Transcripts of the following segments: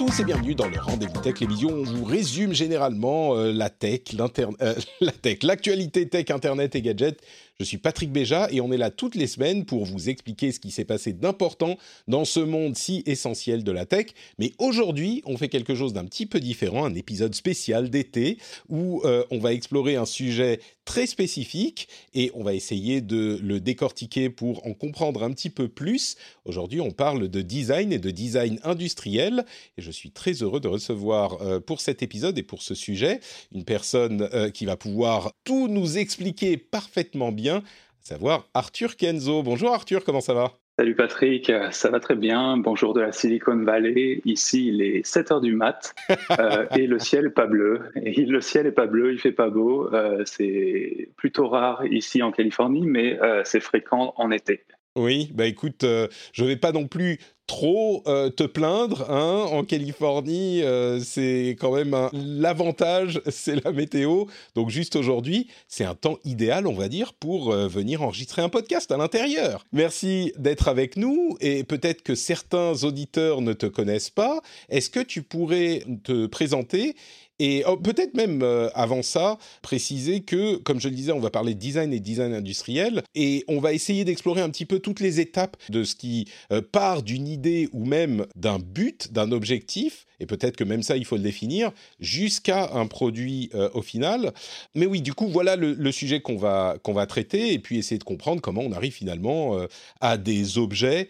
Tous et bienvenue dans le Rendez-vous Tech, l'émission où on vous résume généralement euh, la tech, l'inter- euh, la tech, l'actualité tech, internet et gadgets. Je suis Patrick Béja et on est là toutes les semaines pour vous expliquer ce qui s'est passé d'important dans ce monde si essentiel de la tech. Mais aujourd'hui, on fait quelque chose d'un petit peu différent, un épisode spécial d'été où euh, on va explorer un sujet très spécifique et on va essayer de le décortiquer pour en comprendre un petit peu plus. Aujourd'hui, on parle de design et de design industriel et je suis très heureux de recevoir euh, pour cet épisode et pour ce sujet une personne euh, qui va pouvoir tout nous expliquer parfaitement bien, à savoir Arthur Kenzo. Bonjour Arthur, comment ça va? Salut Patrick, ça va très bien. Bonjour de la Silicon Valley. Ici, il est 7 heures du mat euh, et le ciel est pas bleu. Et le ciel est pas bleu, il fait pas beau. Euh, c'est plutôt rare ici en Californie, mais euh, c'est fréquent en été. Oui, bah écoute, euh, je vais pas non plus trop euh, te plaindre. Hein, en Californie, euh, c'est quand même un- l'avantage, c'est la météo. Donc juste aujourd'hui, c'est un temps idéal, on va dire, pour euh, venir enregistrer un podcast à l'intérieur. Merci d'être avec nous et peut-être que certains auditeurs ne te connaissent pas. Est-ce que tu pourrais te présenter et oh, peut-être même euh, avant ça, préciser que, comme je le disais, on va parler de design et design industriel, et on va essayer d'explorer un petit peu toutes les étapes de ce qui euh, part d'une idée ou même d'un but, d'un objectif, et peut-être que même ça, il faut le définir, jusqu'à un produit euh, au final. Mais oui, du coup, voilà le, le sujet qu'on va, qu'on va traiter, et puis essayer de comprendre comment on arrive finalement à des objets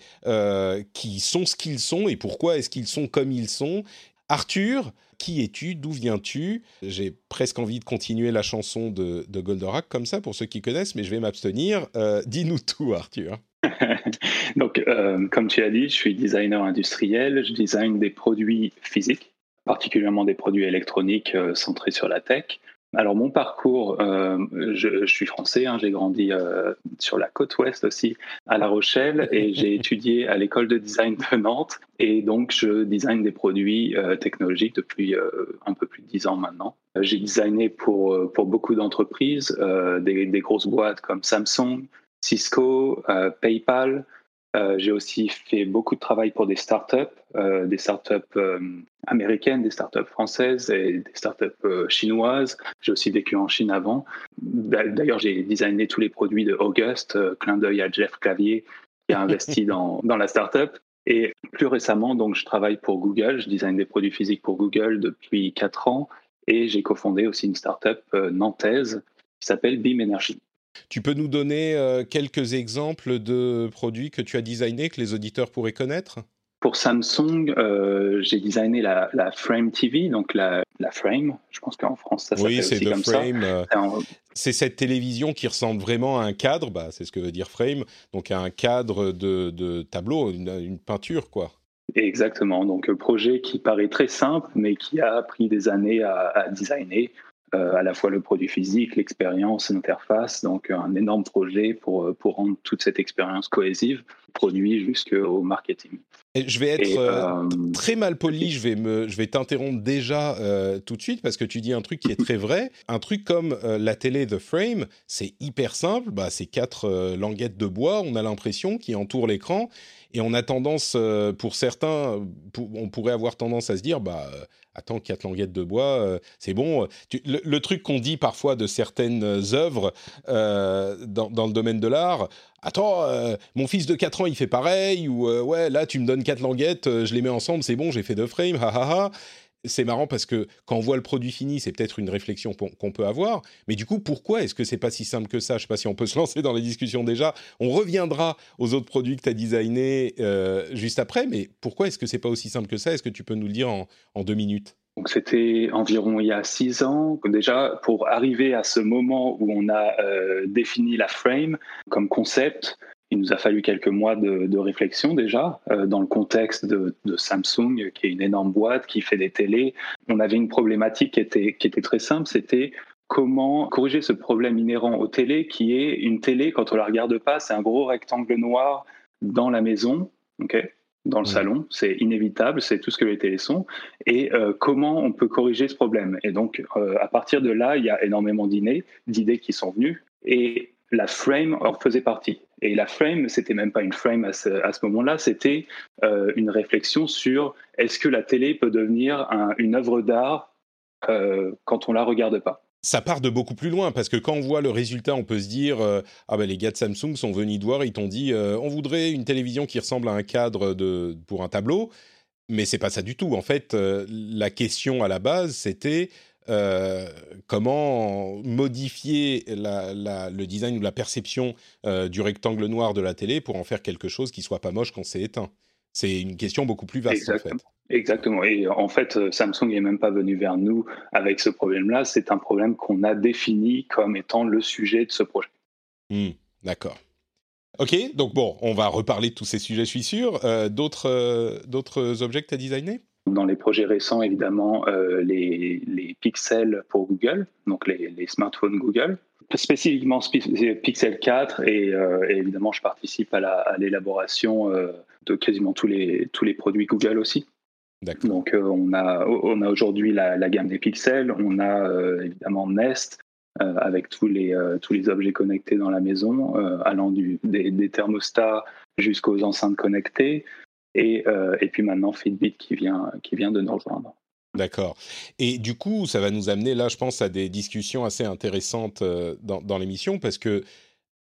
qui sont ce qu'ils sont, et pourquoi est-ce qu'ils sont comme ils sont. Arthur, qui es-tu? D'où viens-tu? J'ai presque envie de continuer la chanson de, de Goldorak comme ça, pour ceux qui connaissent, mais je vais m'abstenir. Euh, Dis-nous tout, Arthur. Donc, euh, comme tu as dit, je suis designer industriel. Je design des produits physiques, particulièrement des produits électroniques euh, centrés sur la tech. Alors, mon parcours, euh, je, je suis français, hein, j'ai grandi euh, sur la côte ouest aussi, à La Rochelle, et j'ai étudié à l'école de design de Nantes. Et donc, je design des produits euh, technologiques depuis euh, un peu plus de dix ans maintenant. Euh, J'ai designé pour, euh, pour beaucoup d'entreprises, euh, des, des grosses boîtes comme Samsung, Cisco, euh, PayPal. Euh, J'ai aussi fait beaucoup de travail pour des startups, euh, des startups euh, américaines, des startups françaises et des startups chinoises. J'ai aussi vécu en Chine avant. D'a- D'ailleurs, j'ai designé tous les produits de Auguste, euh, clin d'œil à Jeff Clavier qui a investi dans, dans la startup. Et plus récemment, donc, je travaille pour Google. Je design des produits physiques pour Google depuis quatre ans. Et j'ai cofondé aussi une startup nantaise qui s'appelle Beam Energy. Tu peux nous donner euh, quelques exemples de produits que tu as designés, que les auditeurs pourraient connaître? Pour Samsung, euh, j'ai designé la, la Frame TV, donc la, la Frame. Je pense qu'en France, ça s'appelle Oui, c'est aussi The comme Frame. euh, ça. C'est en- C'est cette télévision qui ressemble vraiment à un cadre, bah, c'est ce que veut dire frame, donc à un cadre de, de tableau, une, une peinture, quoi. Exactement. Donc, un projet qui paraît très simple, mais qui a pris des années à, à designer. Euh, à la fois le produit physique, l'expérience, l'interface. Donc, un énorme projet pour, euh, pour rendre toute cette expérience cohésive, produit jusqu'au marketing. Je vais être euh, euh, très mal poli, je vais me, je vais t'interrompre déjà euh, tout de suite parce que tu dis un truc qui est très vrai. Un truc comme euh, la télé The Frame, c'est hyper simple. Bah, c'est quatre languettes de bois, on a l'impression, qui entourent l'écran. Et on a tendance, pour certains, pour- on pourrait avoir tendance à se dire, bah, attends, quatre languettes de bois, c'est bon. Tu- le, le truc qu'on dit parfois de certaines œuvres dans, dans le domaine de l'art, attends, euh, mon fils de 4 ans, il fait pareil, ou euh, ouais, là, tu me donnes quatre languettes, euh, je les mets ensemble, c'est bon, j'ai fait deux frames, ha. C'est marrant parce que quand on voit le produit fini, c'est peut-être une réflexion qu'on peut avoir. Mais du coup, pourquoi est-ce que c'est pas si simple que ça? Je sais pas si on peut se lancer dans les discussions déjà. On reviendra aux autres produits que tu as designés juste après. Mais pourquoi est-ce que c'est pas aussi simple que ça? Est-ce que tu peux nous le dire en, en deux minutes? Donc c'était environ il y a six ans. Déjà, pour arriver à ce moment où on a euh, défini la frame comme concept, il nous a fallu quelques mois de, réflexion déjà, euh, dans le contexte de, Samsung, qui est une énorme boîte, qui fait des télés. On avait une problématique qui était, très simple, c'était comment corriger ce problème inhérent aux télés, qui est une télé, quand on la regarde pas, c'est un gros rectangle noir dans la maison, dans le salon, c'est inévitable, c'est tout ce que les télés sont. Et euh, comment on peut corriger ce problème? Et donc, euh, à partir de là, il y a énormément d'idées qui sont venues. Et la frame en faisait partie. Et la frame, c'était même pas une frame à ce, moment-là, c'était euh, une réflexion sur est-ce que la télé peut devenir une œuvre d'art quand on la regarde pas? Ça part de beaucoup plus loin parce que quand on voit le résultat, on peut se dire euh, ah ben les gars de Samsung sont venus de voir, ils t'ont dit euh, on voudrait une télévision qui ressemble à un cadre de pour un tableau, mais c'est pas ça du tout. En fait, euh, la question à la base c'était comment modifier le design ou la perception du rectangle noir de la télé pour en faire quelque chose qui soit pas moche quand c'est éteint. C'est une question beaucoup plus vaste en fait. Exactement. Et en fait, euh, Samsung n'est même pas venu vers nous avec ce problème-là. C'est un problème qu'on a défini comme étant le sujet de ce projet. Hmm, d'accord. Ok, donc bon, on va reparler de tous ces sujets, je suis sûr. Euh, d'autres, euh, objets que tu as designés? Dans les projets récents, évidemment, les, les, pixels pour Google, donc les, les smartphones Google spécifiquement Pixel 4 et, évidemment je participe à l'élaboration de quasiment tous les, tous les produits Google aussi. Donc euh, on a, on a aujourd'hui la, gamme des pixels, on a euh, évidemment Nest euh, avec tous les, tous les objets connectés dans la maison, allant du, des, thermostats jusqu'aux enceintes connectées, et, et puis maintenant Fitbit qui vient, qui vient de nous rejoindre. D'accord. Et du coup, ça va nous amener là, je pense, à des discussions assez intéressantes dans, dans l'émission parce que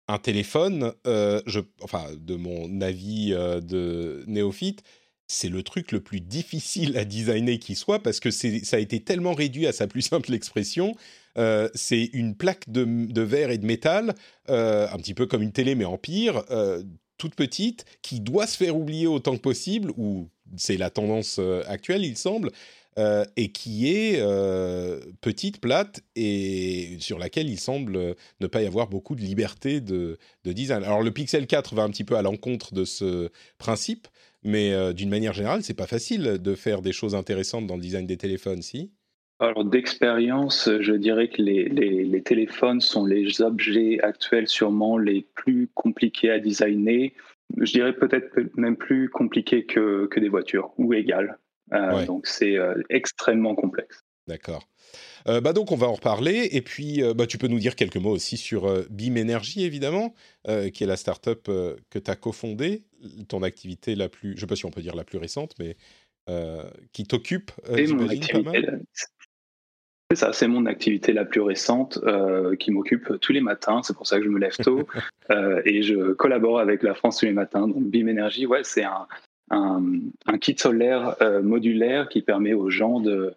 un téléphone, je, enfin, de mon avis de néophyte, c'est le truc le plus difficile à designer qui soit parce que ça a été tellement réduit à sa plus simple expression. Euh, c'est une plaque de, verre et de métal, euh, un petit peu comme une télé mais en pire, euh, toute petite, qui doit se faire oublier autant que possible, ou c'est la tendance actuelle il semble, et qui est petite, plate, et sur laquelle il semble ne pas y avoir beaucoup de liberté de, de design. Alors le Pixel 4 va un petit peu à l'encontre de ce principe, mais euh, d'une manière générale, c'est pas facile de faire des choses intéressantes dans le design des téléphones, si? Alors d'expérience, je dirais que les, téléphones sont les objets actuels sûrement les plus compliqués à designer. Je dirais peut-être même plus compliqués que, que des voitures, ou égal. Euh, donc c'est euh, extrêmement complexe. D'accord. Euh, bah donc on va en reparler et puis euh, bah, tu peux nous dire quelques mots aussi sur euh, BIM Energy évidemment, qui est la startup que tu as cofondée, ton activité la plus, je ne sais pas si on peut dire la plus récente, mais qui t'occupe. C'est ça, c'est mon activité la plus récente qui m'occupe tous les matins. C'est pour ça que je me lève tôt et je collabore avec la France tous les matins. Donc BIM Energy, ouais, c'est un, un, un, kit solaire modulaire qui permet aux gens de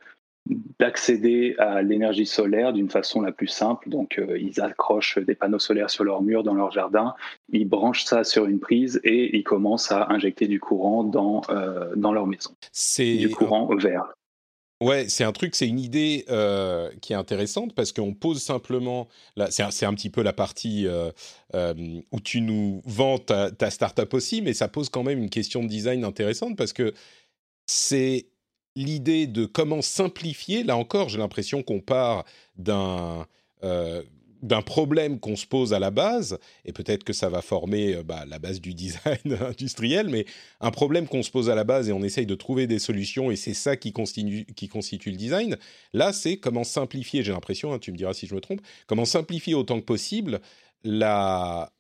d'accéder à l'énergie solaire d'une façon la plus simple. Donc, euh, ils accrochent des panneaux solaires sur leur mur, dans leur jardin, ils branchent ça sur une prise et ils commencent à injecter du courant dans, euh, dans leur maison. C'est du courant vert. Ouais, c'est un truc, c'est une idée euh, qui est intéressante parce qu'on pose simplement, c'est un, petit peu la partie où tu nous vends ta, ta startup aussi, mais ça pose quand même une question de design intéressante parce que c'est l'idée de comment simplifier, là encore, j'ai l'impression qu'on part d'un euh, d'un problème qu'on se pose à la base, et peut-être que ça va former euh, bah, la base du design industriel, mais un problème qu'on se pose à la base et on essaye de trouver des solutions, et c'est ça qui constitue, qui constitue le design. Là, c'est comment simplifier, j'ai l'impression, hein, tu me diras si je me trompe, comment simplifier autant que possible la,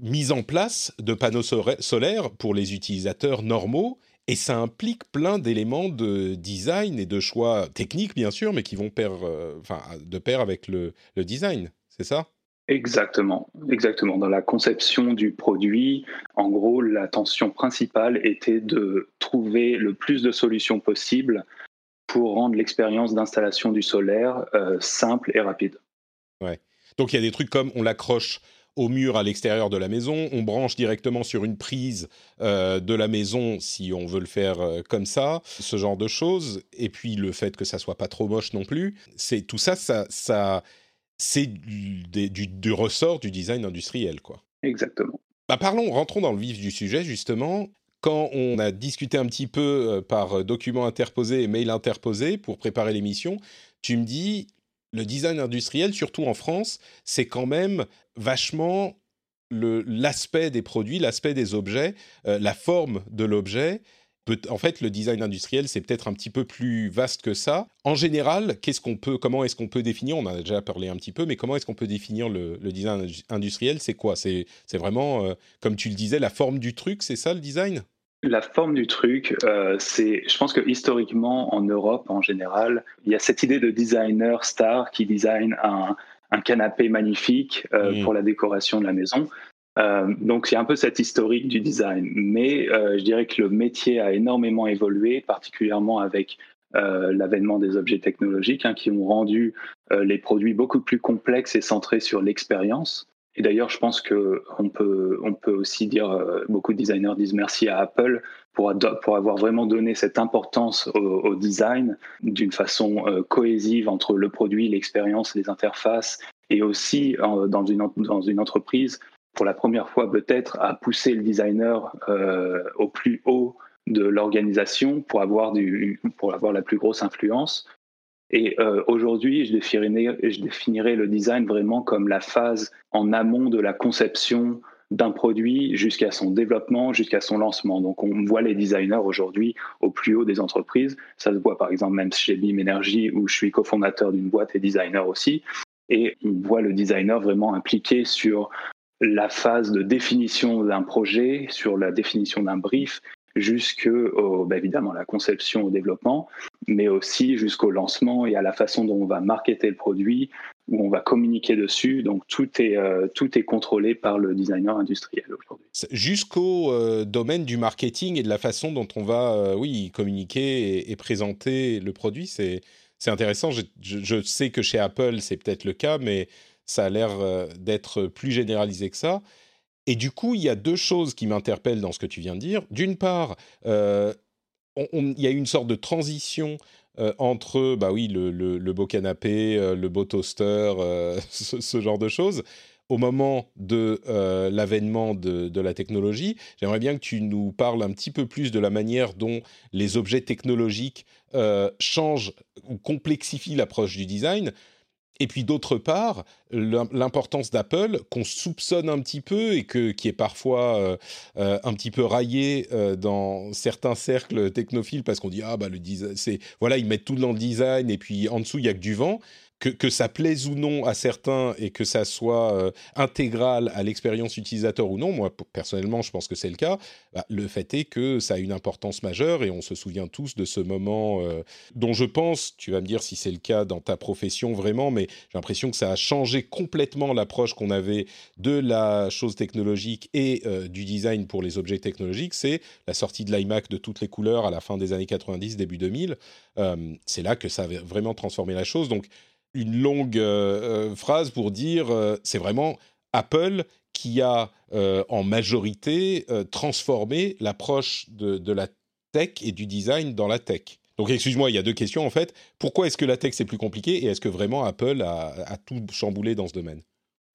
mise en place de panneaux solaires pour les utilisateurs normaux et ça implique plein d'éléments de design et de choix techniques, bien sûr, mais qui vont pair, euh, de pair avec le, design. C'est ça? Exactement, exactement. Dans la conception du produit, en gros, la tension principale était de trouver le plus de solutions possibles pour rendre l'expérience d'installation du solaire euh, simple et rapide. Ouais. Donc il y a des trucs comme on l'accroche au mur à l'extérieur de la maison, on branche directement sur une prise euh, de la maison si on veut le faire euh, comme ça, ce genre de choses. Et puis le fait que ça soit pas trop moche non plus, c'est tout ça, ça, ça c'est du, du, ressort du design industriel, quoi. Exactement. Bah parlons, rentrons dans le vif du sujet justement. Quand on a discuté un petit peu euh, par document interposé et mail interposé pour préparer l'émission, tu me dis le design industriel, surtout en France, c'est quand même vachement l'aspect des produits, l'aspect des objets, euh, la forme de l'objet. En fait, le design industriel, c'est peut-être un petit peu plus vaste que ça. En général, qu'est-ce qu'on peut, comment est-ce qu'on peut définir On en a déjà parlé un petit peu, mais comment est-ce qu'on peut définir le, design industriel C'est quoi? C'est vraiment, euh, comme tu le disais, la forme du truc, c'est ça le design? La forme du truc, euh, c'est, je pense que historiquement en Europe en général, il y a cette idée de designer star qui design un, canapé magnifique euh, pour la décoration de la maison. Euh, donc il y a un peu cette historique du design, mais je dirais que le métier a énormément évolué, particulièrement avec l'avènement des objets technologiques hein, qui ont rendu les produits beaucoup plus complexes et centrés sur l'expérience. Et d'ailleurs, je pense qu'on peut, on peut aussi dire, euh, beaucoup de designers disent merci à Apple pour, pour avoir vraiment donné cette importance au, design d'une façon euh, cohésive entre le produit, l'expérience, les interfaces, et aussi dans, une, dans une entreprise, pour la première fois peut-être, à pousser le designer euh, au plus haut de l'organisation pour avoir, du, pour avoir la plus grosse influence. Et euh, aujourd'hui, je définirais, je définirais le design vraiment comme la phase en amont de la conception d'un produit jusqu'à son développement, jusqu'à son lancement. Donc on voit les designers aujourd'hui au plus haut des entreprises. Ça se voit par exemple même chez BIM Energy où je suis cofondateur d'une boîte et designer aussi. Et on voit le designer vraiment impliqué sur la phase de définition d'un projet, sur la définition d'un brief jusque bah, évidemment la conception au développement, mais aussi jusqu'au lancement et à la façon dont on va marketer le produit, où on va communiquer dessus. Donc tout est, euh, tout est contrôlé par le designer industriel aujourd'hui. Jusqu'au euh, domaine du marketing et de la façon dont on va euh, oui, communiquer et, présenter le produit, c'est, c'est intéressant. Je, je, sais que chez Apple, c'est peut-être le cas, mais ça a l'air d'être plus généralisé que ça. Et du coup, il y a deux choses qui m'interpellent dans ce que tu viens de dire. D'une part, il y a une sorte de transition entre, bah oui, le, beau canapé, le beau toaster, ce, genre de choses. Au moment de l'avènement de, la technologie, j'aimerais bien que tu nous parles un petit peu plus de la manière dont les objets technologiques changent ou complexifient l'approche du design. Et puis d'autre part, l'importance d'Apple qu'on soupçonne un petit peu et que, qui est parfois euh, euh, un petit peu raillé euh, dans certains cercles technophiles parce qu'on dit ah bah le design c'est voilà ils mettent tout dans le design et puis en dessous il y a que du vent que, ça plaise ou non à certains et que ça soit euh, intégral à l'expérience utilisateur ou non, moi personnellement je pense que c'est le cas, bah, le fait est que ça a une importance majeure et on se souvient tous de ce moment euh, dont je pense, tu vas me dire si c'est le cas dans ta profession vraiment, mais j'ai l'impression que ça a changé complètement l'approche qu'on avait de la chose technologique et euh, du design pour les objets technologiques, c'est la sortie de l'iMac de toutes les couleurs à la fin des années 90, début 2000. c'est là que ça a vraiment transformé la chose. Donc une longue euh, euh, phrase pour dire euh, c'est vraiment Apple qui a en majorité transformé l'approche de, la tech et du design dans la tech. Donc excuse-moi, il y a deux questions en fait. Pourquoi est-ce que la tech c'est plus compliqué et est-ce que vraiment Apple a, tout chamboulé dans ce domaine?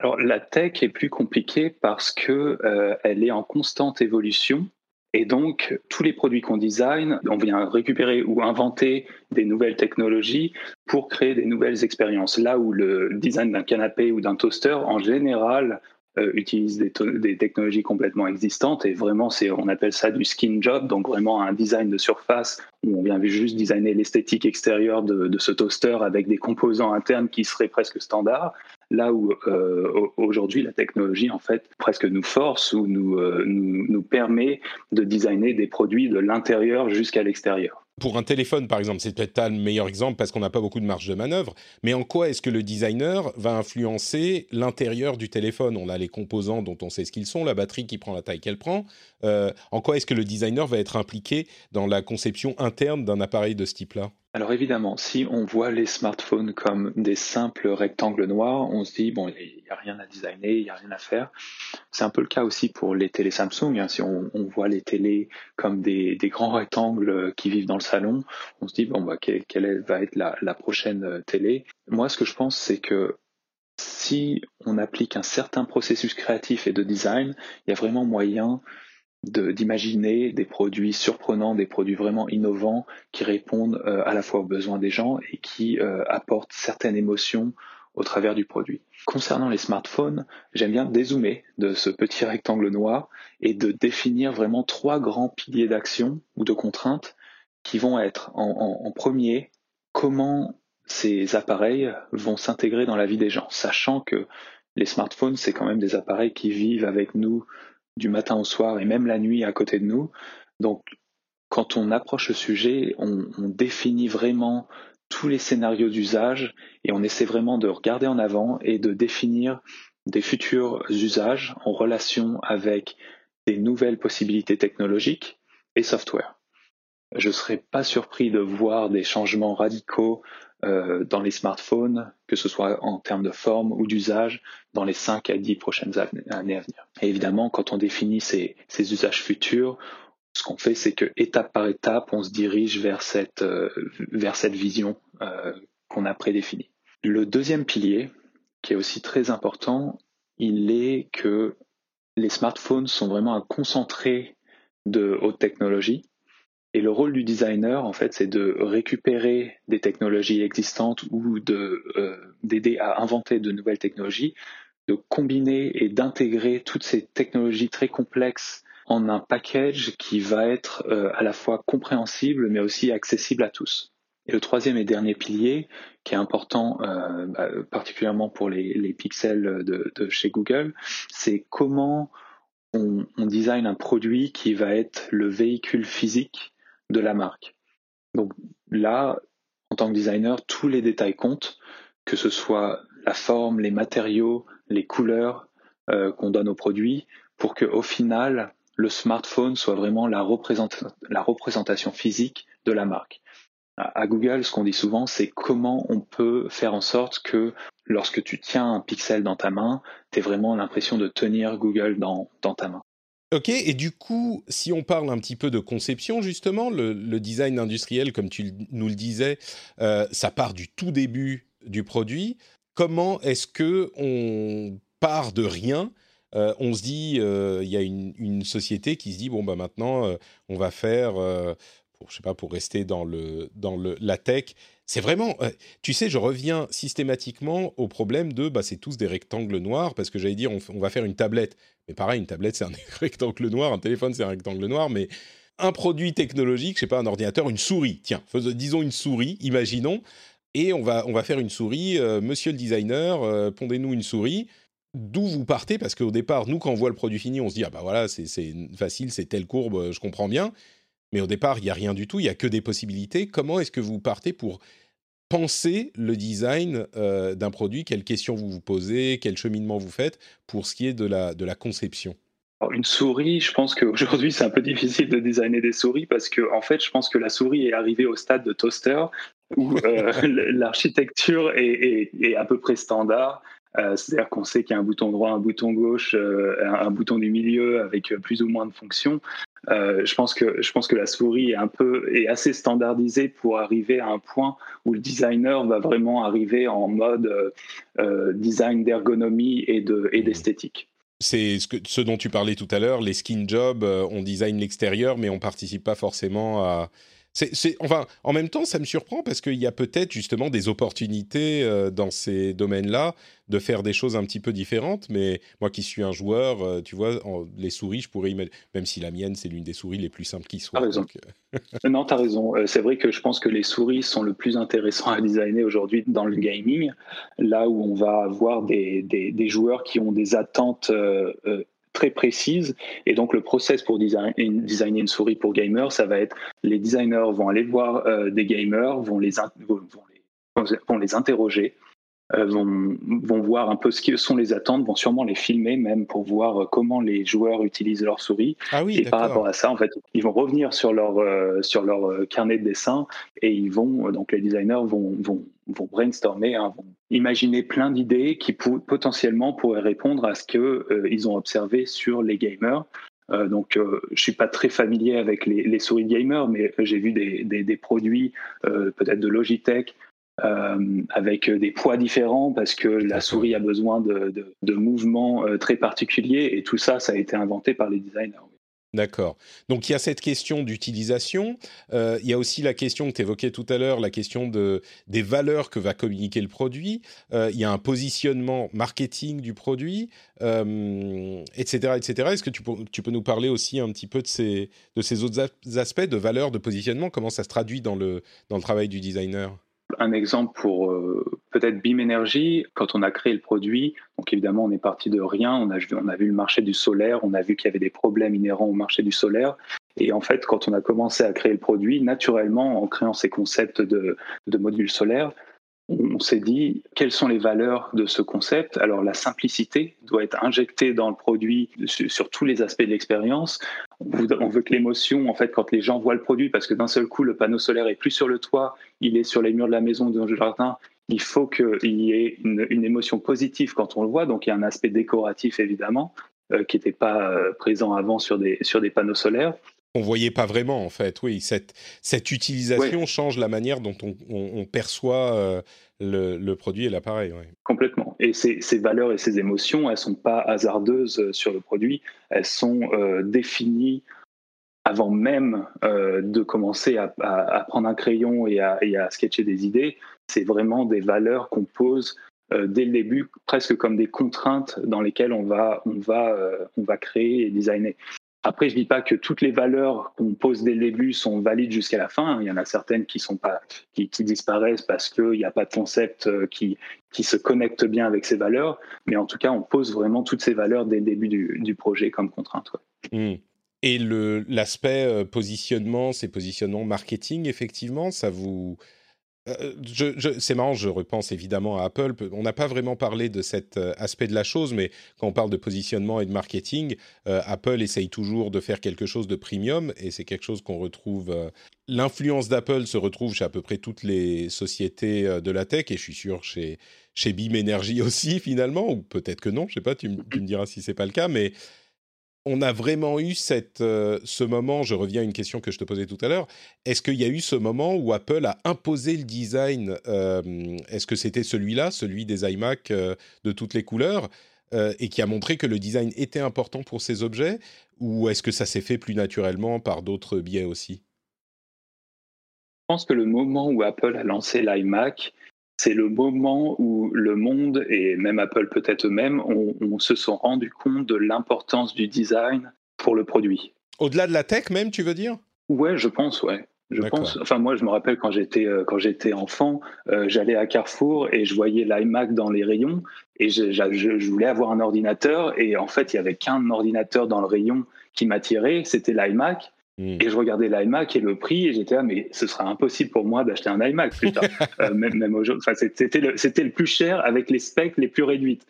Alors la tech est plus compliquée parce que elle est en constante évolution et donc, tous les produits qu'on design, on vient récupérer ou inventer des nouvelles technologies pour créer des nouvelles expériences. Là où le design d'un canapé ou d'un toaster, en général, euh, utilise des, technologies complètement existantes et vraiment, on appelle ça du skin job, donc vraiment un design de surface où on vient juste designer l'esthétique extérieure de ce toaster avec des composants internes qui seraient presque standards. Là où euh, aujourd'hui la technologie en fait presque nous force ou euh, nous, nous, permet de designer des produits de l'intérieur jusqu'à l'extérieur. Pour un téléphone, par exemple, c'est peut-être pas le meilleur exemple parce qu'on n'a pas beaucoup de marge de manœuvre, mais en quoi est-ce que le designer va influencer l'intérieur du téléphone? On a les composants dont on sait ce qu'ils sont, la batterie qui prend la taille qu'elle prend. Euh, en quoi est-ce que le designer va être impliqué dans la conception interne d'un appareil de ce type-là? Alors évidemment, si on voit les smartphones comme des simples rectangles noirs, on se dit, bon, il n'y a rien à designer, il n'y a rien à faire. C'est un peu le cas aussi pour les télés Samsung. Hein. Si on, voit les télés comme des, grands rectangles qui vivent dans le salon, on se dit, bon, bah, quelle, va être la, prochaine euh, télé Moi, ce que je pense, c'est que si on applique un certain processus créatif et de design, il y a vraiment moyen d'imaginer des produits surprenants, des produits vraiment innovants qui répondent euh, à la fois aux besoins des gens et qui euh, apportent certaines émotions au travers du produit. Concernant les smartphones, j'aime bien dézoomer de ce petit rectangle noir et de définir vraiment trois grands piliers d'action ou de contraintes qui vont être en, en premier comment ces appareils vont s'intégrer dans la vie des gens, sachant que les smartphones, c'est quand même des appareils qui vivent avec nous du matin au soir et même la nuit à côté de nous. Donc, quand on approche le sujet, on, définit vraiment tous les scénarios d'usage et on essaie vraiment de regarder en avant et de définir des futurs usages en relation avec des nouvelles possibilités technologiques et software. Je ne serais pas surpris de voir des changements radicaux euh, dans les smartphones, que ce soit en termes de forme ou d'usage, dans les 5 à 10 prochaines années à venir. Et évidemment, quand on définit ces, usages futurs, ce qu'on fait, c'est que étape par étape, on se dirige vers cette, euh, vision euh, qu'on a prédéfinie. Le deuxième pilier, qui est aussi très important, il est que les smartphones sont vraiment un concentré de haute technologie et le rôle du designer, en fait, c'est de récupérer des technologies existantes ou euh, d'aider à inventer de nouvelles technologies, de combiner et d'intégrer toutes ces technologies très complexes en un package qui va être euh, à la fois compréhensible mais aussi accessible à tous. Et le troisième et dernier pilier, qui est important euh, bah, particulièrement pour les, pixels de, de, chez Google, c'est comment on, on design un produit qui va être le véhicule physique de la marque. Donc là, en tant que designer, tous les détails comptent, que ce soit la forme, les matériaux, les couleurs euh, qu'on donne aux produits, pour que au final, le smartphone soit vraiment la, représentation physique de la marque. À, Google, ce qu'on dit souvent, c'est comment on peut faire en sorte que lorsque tu tiens un pixel dans ta main, tu aies vraiment l'impression de tenir Google dans ta main. Ok, et du coup, si on parle un petit peu de conception, justement, le, design industriel, comme tu nous le disais, euh, ça part du tout début du produit. Comment est-ce que on part de rien? Euh, On se dit, euh, il y a une, société qui se dit, bon, bah maintenant, on va faire, pour, je sais pas, pour rester dans, le, dans le, la tech, c'est vraiment, tu sais, je reviens systématiquement au problème de, bah, c'est tous des rectangles noirs, parce que j'allais dire, on, va faire une tablette. Mais pareil, une tablette, c'est un rectangle noir, un téléphone, c'est un rectangle noir, mais un produit technologique, je sais pas, un ordinateur, une souris, tiens, disons une souris, imaginons, et on va, on va faire une souris, euh, monsieur le designer, euh, pondez-nous une souris. D'où vous partez Parce qu'au départ, nous, quand on voit le produit fini, on se dit, ah bah voilà, c'est facile, c'est telle courbe, euh, je comprends bien. Mais au départ, il n'y a rien du tout, il n'y a que des possibilités. Comment est-ce que vous partez pour penser le design euh, d'un produit? Quelles questions vous vous posez? Quel cheminement vous faites pour ce qui est de la, de la conception? Une souris, je pense qu'aujourd'hui c'est un peu difficile de designer des souris parce que en fait, je pense que la souris est arrivée au stade de toaster où euh, l'architecture est, est, à peu près standard. Euh, c'est-à-dire qu'on sait qu'il y a un bouton droit, un bouton gauche, euh, un, bouton du milieu avec plus ou moins de fonctions. Euh, je pense que je pense que la souris est un peu est assez standardisée pour arriver à un point où le designer va vraiment arriver en mode design d'ergonomie et de et mmh. d'esthétique. C'est ce, ce, dont tu parlais tout à l'heure, les skin jobs, on design l'extérieur, mais on participe pas forcément à c'est, enfin, en même temps, ça me surprend parce qu'il y a peut-être justement des opportunités euh, dans ces domaines-là de faire des choses un petit peu différentes. Mais moi qui suis un joueur, euh, tu vois, les souris, je pourrais y mettre, même si la mienne, c'est l'une des souris les plus simples qui soit. T'as raison. Euh, non, tu as raison. c'est vrai que je pense que les souris sont le plus intéressant à designer aujourd'hui dans le gaming, là où on va avoir des, des, des joueurs qui ont des attentes très précise. Et donc, le process pour design, designer une souris pour gamers, ça va être les designers vont aller voir euh, des gamers, vont les, vont, les, vont les interroger euh, vont, vont voir un peu ce que sont les attentes, vont sûrement les filmer même pour voir euh, comment les joueurs utilisent leur souris. Ah oui, et par rapport à ça, en fait, ils vont revenir sur leur, euh, sur leur carnet de dessin et ils vont, donc les designers vont, vont, vont brainstormer, hein, vont imaginer plein d'idées qui potentiellement pourraient répondre à ce qu'ils ils ont observé sur les gamers. donc, euh, je suis pas très familier avec les, les souris gamers, mais j'ai vu des, des, des produits, peut-être de Logitech, euh, avec des poids différents parce que la souris a besoin de, de, mouvements euh, très particuliers et tout ça, ça a été inventé par les designers. D'accord. Donc il y a cette question d'utilisation. Euh, il y a aussi la question que tu évoquais tout à l'heure, la question de, des valeurs que va communiquer le produit. il y a un positionnement marketing du produit, etc., etc. Est-ce que tu peux, nous parler aussi un petit peu de ces, autres aspects de valeurs, de positionnement? Comment ça se traduit dans le travail du designer? Un exemple pour euh, peut-être Beam Energy, quand on a créé le produit, donc évidemment on est parti de rien, on a, vu le marché du solaire, on a vu qu'il y avait des problèmes inhérents au marché du solaire, et en fait quand on a commencé à créer le produit, naturellement en créant ces concepts de modules solaires, on s'est dit quelles sont les valeurs de ce concept? Alors la simplicité doit être injectée dans le produit sur, tous les aspects de l'expérience. On veut que l'émotion, en fait, quand les gens voient le produit, parce que d'un seul coup le panneau solaire est plus sur le toit, il est sur les murs de la maison, dans le jardin, il faut qu'il y ait une, émotion positive quand on le voit. Donc il y a un aspect décoratif évidemment euh, qui n'était pas euh, présent avant sur des, sur des panneaux solaires on voyait pas vraiment en fait. Oui, cette, cette utilisation change la manière dont on, perçoit euh, le, produit et l'appareil. Complètement. Et ces, valeurs et ces émotions, elles sont pas hasardeuses euh, sur le produit, elles sont euh, définies avant même de commencer à, prendre un crayon et à, et à sketcher des idées. C'est vraiment des valeurs qu'on pose dès le début, presque comme des contraintes dans lesquelles on va, on va, on va créer et designer. Après, je dis pas que toutes les valeurs qu'on pose dès le début sont valides jusqu'à la fin. Il y en a certaines qui sont pas, qui, disparaissent parce qu'il n'y a pas de concept euh, qui, qui se connecte bien avec ces valeurs. Mais en tout cas, on pose vraiment toutes ces valeurs dès le début du, projet comme contrainte. Mmh. Et l'aspect euh, positionnement, ces positionnements marketing, effectivement, ça vous, euh, je, c'est marrant, je repense évidemment à Apple. On n'a pas vraiment parlé de cet euh, aspect de la chose, mais quand on parle de positionnement et de marketing, euh, Apple essaye toujours de faire quelque chose de premium, et c'est quelque chose qu'on retrouve. L'influence d'Apple se retrouve chez à peu près toutes les sociétés de la tech, et je suis sûr chez chez Beam Energy aussi finalement, ou peut-être que non, je sais pas. Tu, tu me diras si c'est pas le cas, mais on a vraiment eu cette, euh, ce moment, je reviens à une question que je te posais tout à l'heure, est-ce qu'il y a eu ce moment où Apple a imposé le design euh, Est-ce que c'était celui-là, celui des iMac euh, de toutes les couleurs, et qui a montré que le design était important pour ces objets Ou est-ce que ça s'est fait plus naturellement par d'autres biais aussi? Je pense que le moment où Apple a lancé l'iMac, c'est le moment où le monde, et même Apple peut-être eux-mêmes, on, se sont rendu compte de l'importance du design pour le produit. Au-delà de la tech même, tu veux dire? Ouais, je pense, ouais. Je pense. Enfin, moi, je me rappelle quand j'étais euh, quand j'étais enfant, euh, j'allais à Carrefour et je voyais l'iMac dans les rayons et je, je, voulais avoir un ordinateur et en fait, il y avait qu'un ordinateur dans le rayon qui m'attirait, c'était l'iMac. Hmm. Et je regardais l'iMac et le prix, et j'étais là, mais ce sera impossible pour moi d'acheter un iMac plus tard. euh, même, même enfin, c'était le, le, plus cher avec les specs les plus réduites.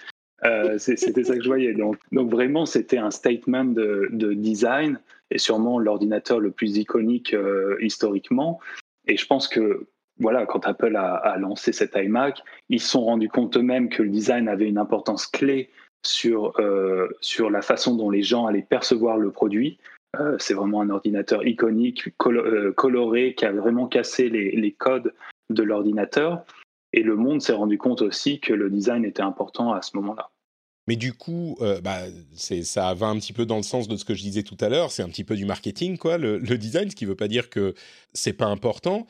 Euh, c'était ça que je voyais. Donc, donc vraiment, c'était un statement de, de, design et sûrement l'ordinateur le plus iconique euh, historiquement. Et je pense que voilà, quand Apple a, a lancé cet iMac, ils se sont rendus compte eux-mêmes que le design avait une importance clé sur, euh, sur la façon dont les gens allaient percevoir le produit. Euh, c'est vraiment un ordinateur iconique, euh, coloré, qui a vraiment cassé les, codes de l'ordinateur. Et le monde s'est rendu compte aussi que le design était important à ce moment-là. Mais du coup, euh, bah, ça va un petit peu dans le sens de ce que je disais tout à l'heure. C'est un petit peu du marketing, le, design, ce qui ne veut pas dire que c'est pas important.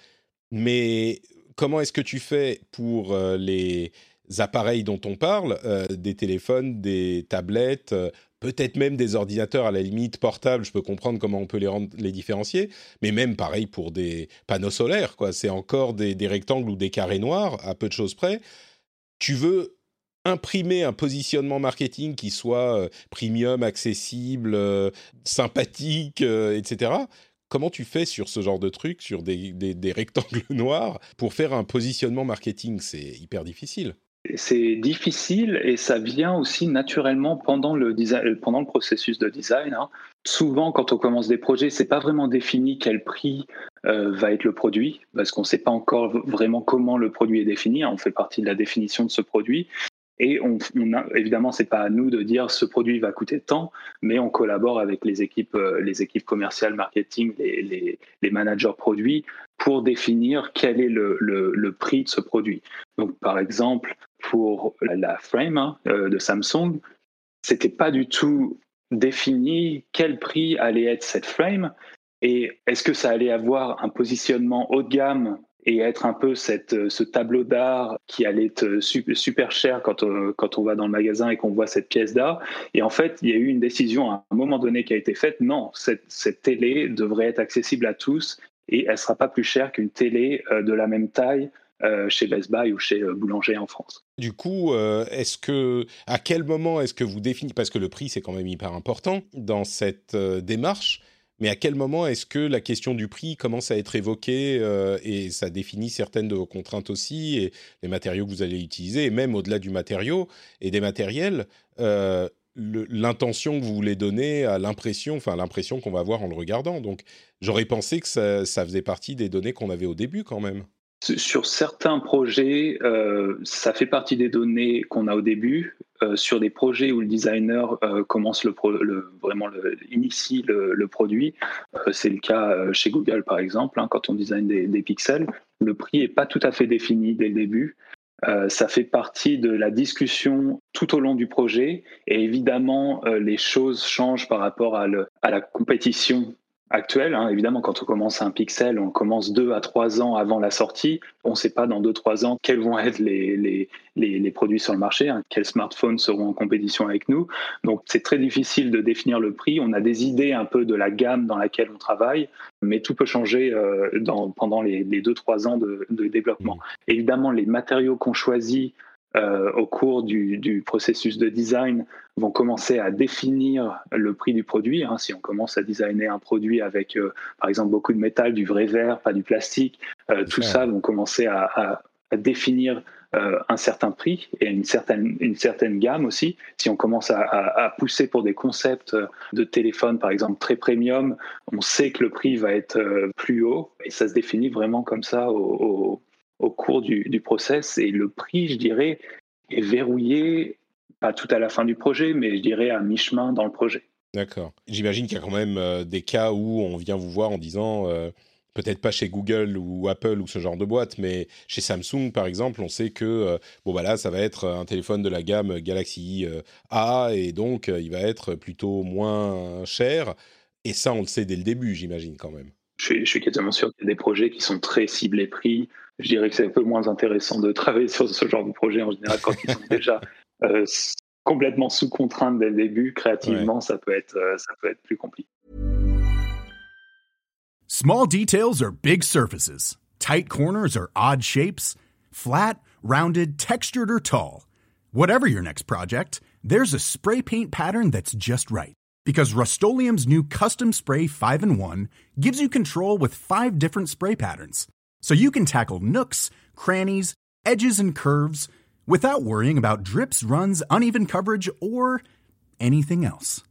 Mais comment est-ce que tu fais pour les appareils dont on parle, des téléphones, des tablettes, peut-être même des ordinateurs à la limite portables, je peux comprendre comment on peut les rendre les différencier, mais même pareil pour des panneaux solaires, quoi. C'est encore des, rectangles ou des carrés noirs à peu de choses près. Tu veux imprimer un positionnement marketing qui soit euh, premium, accessible, euh, sympathique, euh, etc. Comment tu fais sur ce genre de truc, sur des rectangles noirs, pour faire un positionnement marketing? C'est hyper difficile C'est difficile et ça vient aussi naturellement pendant le, processus de design. Hein. Souvent, quand on commence des projets, c'est pas vraiment défini quel prix euh, va être le produit, parce qu'on ne sait pas encore vraiment comment le produit est défini. Hein. On fait partie de la définition de ce produit. Et on, on a, évidemment, c'est pas à nous de dire ce produit va coûter tant, mais on collabore avec les équipes, euh, les équipes commerciales, marketing, les, managers produits pour définir quel est le, prix de ce produit. Donc, par exemple, pour la, frame hein, euh, de Samsung, c'était pas du tout défini quel prix allait être cette frame et est-ce que ça allait avoir un positionnement haut de gamme et être un peu euh, ce tableau d'art qui allait être euh, super cher quand on, quand on va dans le magasin et qu'on voit cette pièce d'art. Et en fait, il y a eu une décision à un moment donné qui a été faite. Non, cette, télé devrait être accessible à tous et elle ne sera pas plus chère qu'une télé euh, de la même taille chez Best Buy ou chez Boulanger en France. Du coup, à quel moment est-ce que vous définissez parce que le prix c'est quand même hyper important dans cette démarche mais à quel moment est-ce que la question du prix commence à être évoquée euh, et ça définit certaines de vos contraintes aussi et les matériaux que vous allez utiliser et même au-delà du matériau et des matériels, euh, l'intention que vous voulez donner à l'impression, enfin l'impression qu'on va avoir en le regardant. Donc j'aurais pensé que ça, ça faisait partie des données qu'on avait au début quand même. Sur certains projets, euh, ça fait partie des données qu'on a au début. Euh, sur des projets où le designer euh, commence le, vraiment le, initie le, produit, c'est le cas chez Google par exemple, hein, quand on design des, pixels, le prix n'est pas tout à fait défini dès le début. ça fait partie de la discussion tout au long du projet et évidemment les choses changent par rapport à la compétition actuelle. Hein. Évidemment, quand on commence un pixel, on commence deux à trois ans avant la sortie. On ne sait pas dans deux, trois ans quels vont être les, les, les, produits sur le marché, hein, quels smartphones seront en compétition avec nous. Donc, c'est très difficile de définir le prix. On a des idées un peu de la gamme dans laquelle on travaille, mais tout peut changer euh, dans, pendant les, les deux, trois ans de, de développement. Mmh. Évidemment, les matériaux qu'on choisit euh, au cours du, processus de design vont commencer à définir le prix du produit. Hein. Si on commence à designer un produit avec, euh, par exemple, beaucoup de métal, du vrai verre, pas du plastique, euh, tout ça vont commencer à, définir un certain prix et une certaine, une certaine gamme aussi. Si on commence à, pousser pour des concepts de téléphone, par exemple, très premium, on sait que le prix va être plus haut et ça se définit vraiment comme ça au au cours du, du process. Et le prix, je dirais, est verrouillé, pas tout à la fin du projet, mais je dirais à mi-chemin dans le projet. D'accord. J'imagine qu'il y a quand même euh, des cas où on vient vous voir en disant, euh, peut-être pas chez Google ou Apple ou ce genre de boîte, mais chez Samsung par exemple, on sait que euh, bon voilà, ça va être un téléphone de la gamme Galaxy A et donc il va être plutôt moins cher. Et ça, on le sait dès le début, j'imagine quand même. Je suis, je suis quasiment sûr qu'il y a des projets qui sont très ciblés prix, je dirais que c'est un peu moins intéressant de travailler sur ce genre de projet en général quand ils sont déjà euh, complètement sous contrainte dès le début. Créativement, ouais. ça peut être euh, ça peut être plus compliqué. Small details are big surfaces. Tight corners are odd shapes. Flat, rounded, textured or tall. Whatever your next project, there's a spray paint pattern that's just right. Because Rust-Oleum's new Custom Spray 5 and 1 gives you control with five different spray patterns so you can tackle nooks, crannies, edges, and curves without worrying about drips, runs, uneven coverage, or anything else.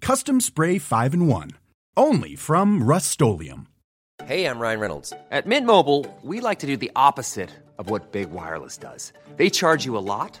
Custom Spray 5 and 1. Only from Rust Hey, I'm Ryan Reynolds. At Mint Mobile, we like to do the opposite of what Big Wireless does. They charge you a lot,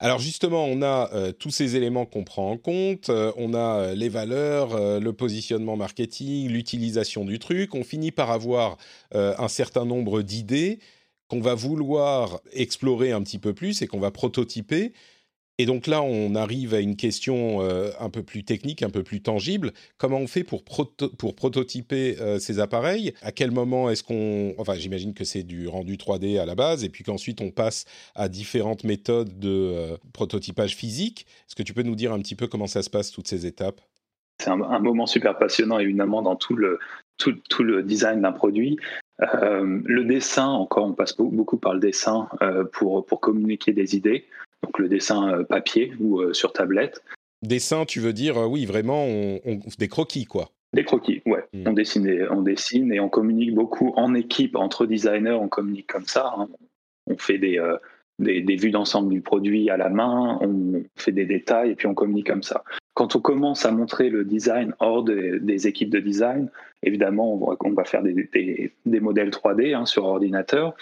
Alors justement, on a euh, tous ces éléments qu'on prend en compte. Euh, on a euh, les valeurs, le positionnement marketing, l'utilisation du truc. On finit par avoir un certain nombre d'idées qu'on va vouloir explorer un petit peu plus et qu'on va prototyper. Et donc là, on arrive à une question euh, un peu plus technique, un peu plus tangible. Comment on fait pour, prototyper euh, ces appareils? À quel moment est-ce qu'on... Enfin, j'imagine que c'est du rendu 3D à la base, et puis qu'ensuite on passe à différentes méthodes de euh, prototypage physique. Est-ce que tu peux nous dire un petit peu comment ça se passe, toutes ces étapes? C'est un, moment super passionnant, évidemment, dans tout le, design d'un produit. Le dessin, encore, on passe beaucoup par le dessin pour communiquer des idées. Donc le dessin euh, papier ou euh, sur tablette. Dessin, tu veux dire, oui, vraiment, on, on, des croquis, quoi. Des croquis, ouais. Mm. On, dessine et, on dessine et on communique beaucoup en équipe, entre designers, on communique comme ça. Hein. On fait des, euh, des, des, vues d'ensemble du produit à la main, on fait des détails et puis on communique comme ça. Quand on commence à montrer le design hors des, des équipes de design, évidemment, on va, on va faire des, des modèles 3D hein, sur ordinateur.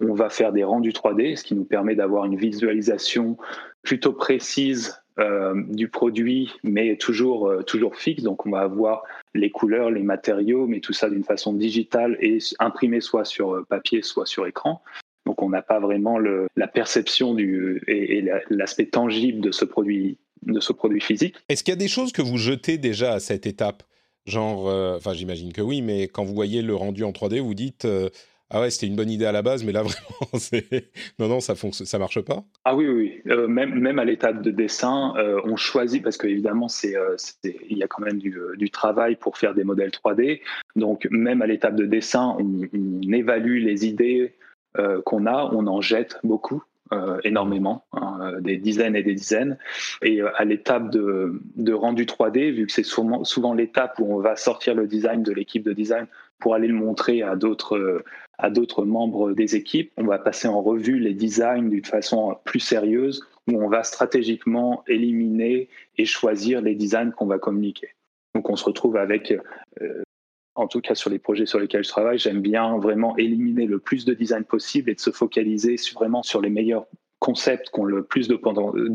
On va faire des rendus 3D, ce qui nous permet d'avoir une visualisation plutôt précise euh, du produit, mais toujours, euh, toujours fixe. Donc, on va avoir les couleurs, les matériaux, mais tout ça d'une façon digitale et imprimé soit sur papier, soit sur écran. Donc, on n'a pas vraiment la perception du, et, l'aspect tangible de ce produit, de ce produit physique. Est-ce qu'il y a des choses que vous jetez déjà à cette étape? Genre, euh, enfin, j'imagine que oui, mais quand vous voyez le rendu en 3D, vous dites euh, ah ouais, c'était une bonne idée à la base, mais là vraiment, c'est non, non, ça ça marche pas. Ah oui, oui, euh, même à l'étape de dessin, euh, on choisit parce qu'évidemment, euh, il y a quand même du, travail pour faire des modèles 3D. Donc même à l'étape de dessin, on, évalue les idées qu'on a, on en jette beaucoup. énormément, hein, des dizaines et des dizaines. Et à l'étape de, rendu 3D, vu que c'est souvent l'étape où on va sortir le design de l'équipe de design pour aller le montrer à d'autres à d'autres membres des équipes. On va passer en revue les designs d'une façon plus sérieuse, où on va stratégiquement éliminer et choisir les designs qu'on va communiquer. Donc on se retrouve avec, euh, en tout cas sur les projets sur lesquels je travaille, j'aime bien vraiment éliminer le plus de design possible et de se focaliser vraiment sur les meilleurs concepts qui ont le plus de,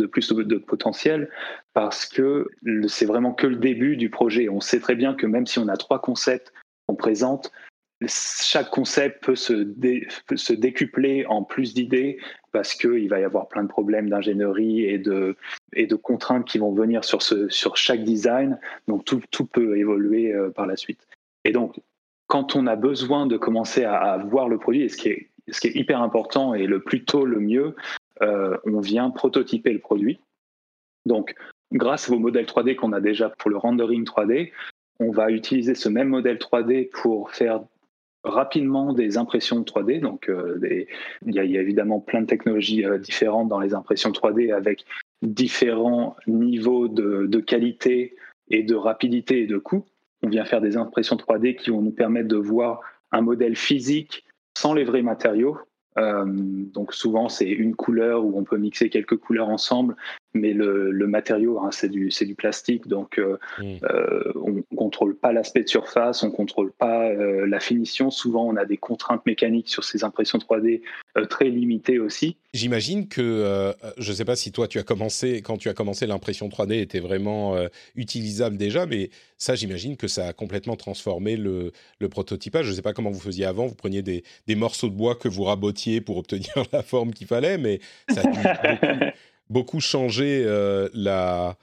plus de potentiel parce que c'est vraiment que le début du projet. On sait très bien que même si on a trois concepts qu'on présente, chaque concept peut se, décupler en plus d'idées parce qu'il va y avoir plein de problèmes d'ingénierie et de, contraintes qui vont venir sur, chaque design. Donc tout, peut évoluer euh, par la suite. Et donc, quand on a besoin de commencer à, voir le produit, ce qui, est, hyper important et le plus tôt le mieux, euh, on vient prototyper le produit. Donc, grâce aux modèles 3D qu'on a déjà pour le rendering 3D, on va utiliser ce même modèle 3D pour faire rapidement des impressions 3D. Donc, euh, il, y a, évidemment plein de technologies euh, différentes dans les impressions 3D avec différents niveaux de, de, qualité et de rapidité et de coût. On vient faire des impressions 3D qui vont nous permettre de voir un modèle physique sans les vrais matériaux. Euh, donc souvent c'est une couleur où on peut mixer quelques couleurs ensemble mais le, le matériau, hein, c'est du, du plastique, donc euh, mmh. euh, on ne contrôle pas l'aspect de surface, on ne contrôle pas euh, la finition. Souvent, on a des contraintes mécaniques sur ces impressions 3D euh, très limitées aussi. J'imagine que, je ne sais pas si toi, tu as commencé, quand tu as commencé, l'impression 3D était vraiment utilisable déjà, mais ça, j'imagine que ça a complètement transformé le, le prototypage. Je ne sais pas comment vous faisiez avant, vous preniez des, des, morceaux de bois que vous rabotiez pour obtenir la forme qu'il fallait, mais ça a dû beaucoup beaucoup changé euh, la,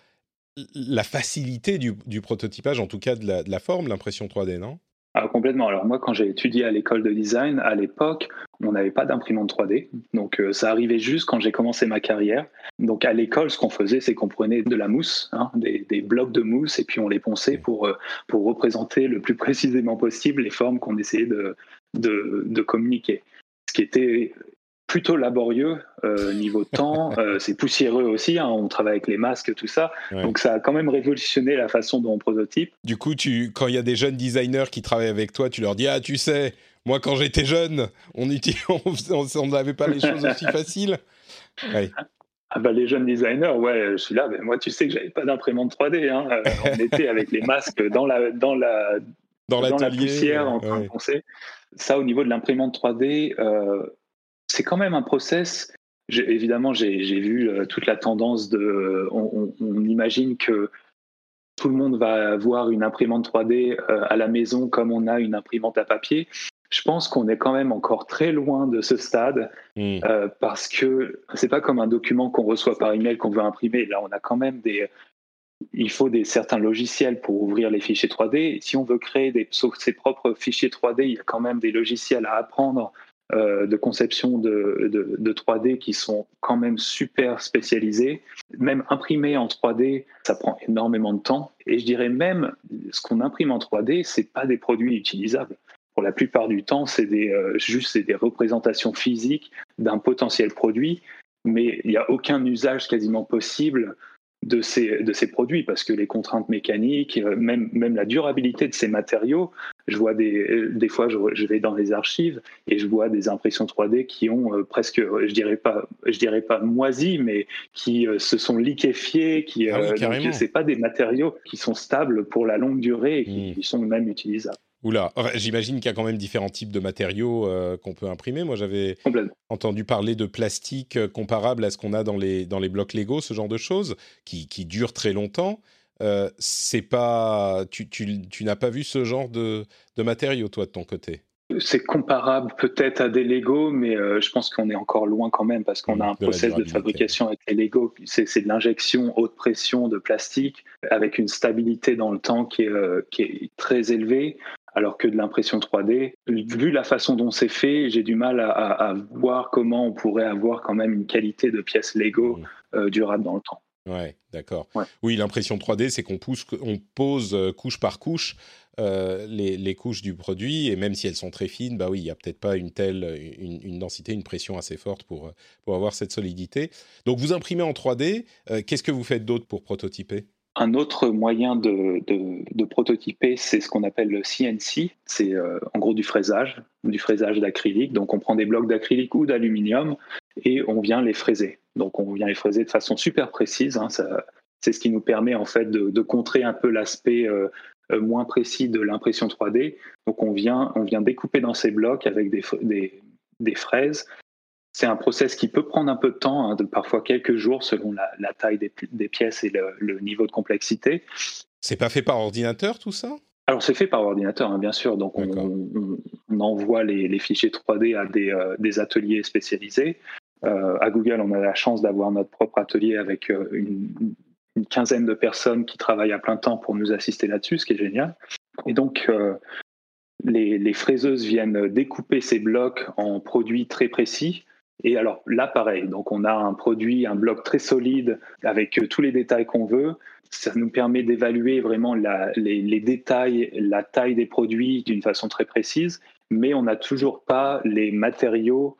facilité du, prototypage, en tout cas de la, de forme, l'impression 3D, non? Ah, complètement. Alors moi, quand j'ai étudié à l'école de design, à l'époque, on n'avait pas d'imprimante 3D. Donc euh, ça arrivait juste quand j'ai commencé ma carrière. Donc à l'école, ce qu'on faisait, c'est qu'on prenait de la mousse, hein, des, des, blocs de mousse, et puis on les ponçait pour, euh, pour représenter le plus précisément possible les formes qu'on essayait de, de, de communiquer. Ce qui était plutôt laborieux euh, niveau temps. Euh, c'est poussiéreux aussi. Hein, on travaille avec les masques, tout ça. Ouais. Donc ça a quand même révolutionné la façon dont on prototype. Du coup, tu, quand il y a des jeunes designers qui travaillent avec toi, tu leur dis ah tu sais, moi quand j'étais jeune, on n'avait pas les choses aussi faciles. Ouais. Ah bah les jeunes designers, ouais, je suis là. Mais moi, tu sais que j'avais pas d'imprimante 3D. Hein. Euh, on était avec les masques dans la dans la dans, dans la poussière en train de penser. Ça, au niveau de l'imprimante 3D, euh, c'est quand même un process. Évidemment, j'ai vu euh, toute la tendance de. On, on, on, imagine que tout le monde va avoir une imprimante 3D euh, à la maison comme on a une imprimante à papier. Je pense qu'on est quand même encore très loin de ce stade Hmm. euh, parce que c'est pas comme un document qu'on reçoit par email qu'on veut imprimer. Là, on a quand même des. Il faut des certains logiciels pour ouvrir les fichiers 3D. Si on veut créer des, ses propres fichiers 3D, il y a quand même des logiciels à apprendre euh, de conception de, de, de, 3D qui sont quand même super spécialisés. Même imprimer en 3D, ça prend énormément de temps. Et je dirais même, ce qu'on imprime en 3D, c'est pas des produits utilisables. Pour la plupart du temps, c'est des, euh, juste des représentations physiques d'un potentiel produit, mais il n'y a aucun usage quasiment possible de ces, de ces produits parce que les contraintes mécaniques, même, même la durabilité de ces matériaux, je vois des, des fois, je, je, vais dans les archives et je vois des impressions 3D qui ont euh, presque, je dirais pas, je dirais pas moisi, mais qui euh, se sont liquéfiés, qui, ah oui, euh, c'est pas des matériaux qui sont stables pour la longue durée et qui, mmh. qui sont même utilisables. Oula, j'imagine qu'il y a quand même différents types de matériaux euh, qu'on peut imprimer. Moi, j'avais entendu parler de plastique euh, comparable à ce qu'on a dans les, dans les blocs Lego, ce genre de choses, qui, qui durent très longtemps. Euh, c'est pas, tu, tu, tu n'as pas vu ce genre de, de matériaux, toi, de ton côté? C'est comparable peut-être à des Lego, mais euh, je pense qu'on est encore loin quand même parce qu'on a un process de fabrication avec les Lego. C'est de l'injection haute pression de plastique avec une stabilité dans le temps qui est, euh, qui est très élevée alors que de l'impression 3D, vu la façon dont c'est fait, j'ai du mal à, à, à, voir comment on pourrait avoir quand même une qualité de pièce Lego euh, durable dans le temps. Ouais, d'accord. Ouais. Oui, l'impression 3D, c'est qu'on on pose euh, couche par couche euh, les, les, couches du produit, et même si elles sont très fines, bah oui, il n'y a peut-être pas une telle une, une, densité, une pression assez forte pour, pour avoir cette solidité. Donc vous imprimez en 3D, euh, qu'est-ce que vous faites d'autre pour prototyper? Un autre moyen de, de, de prototyper, c'est ce qu'on appelle le CNC. C'est euh, en gros du fraisage, du fraisage d'acrylique. Donc on prend des blocs d'acrylique ou d'aluminium et on vient les fraiser. Donc on vient les fraiser de façon super précise. Hein. C'est ce qui nous permet en fait de, de contrer un peu l'aspect euh, moins précis de l'impression 3D. Donc on vient, on vient découper dans ces blocs avec des, des, des fraises c'est un process qui peut prendre un peu de temps, hein, de parfois quelques jours selon la, la taille des, des, pièces et le, le, niveau de complexité. C'est pas fait par ordinateur tout ça? Alors c'est fait par ordinateur, hein, bien sûr. Donc on, on, on, envoie les, les, fichiers 3D à des, euh, des ateliers spécialisés. Euh, à Google, on a la chance d'avoir notre propre atelier avec euh, une, quinzaine de personnes qui travaillent à plein temps pour nous assister là-dessus, ce qui est génial. Et donc euh, les, fraiseuses viennent découper ces blocs en produits très précis et alors là, pareil, donc on a un produit, un bloc très solide avec tous les détails qu'on veut. Ça nous permet d'évaluer vraiment les, détails, la taille des produits d'une façon très précise, mais on n'a toujours pas les matériaux.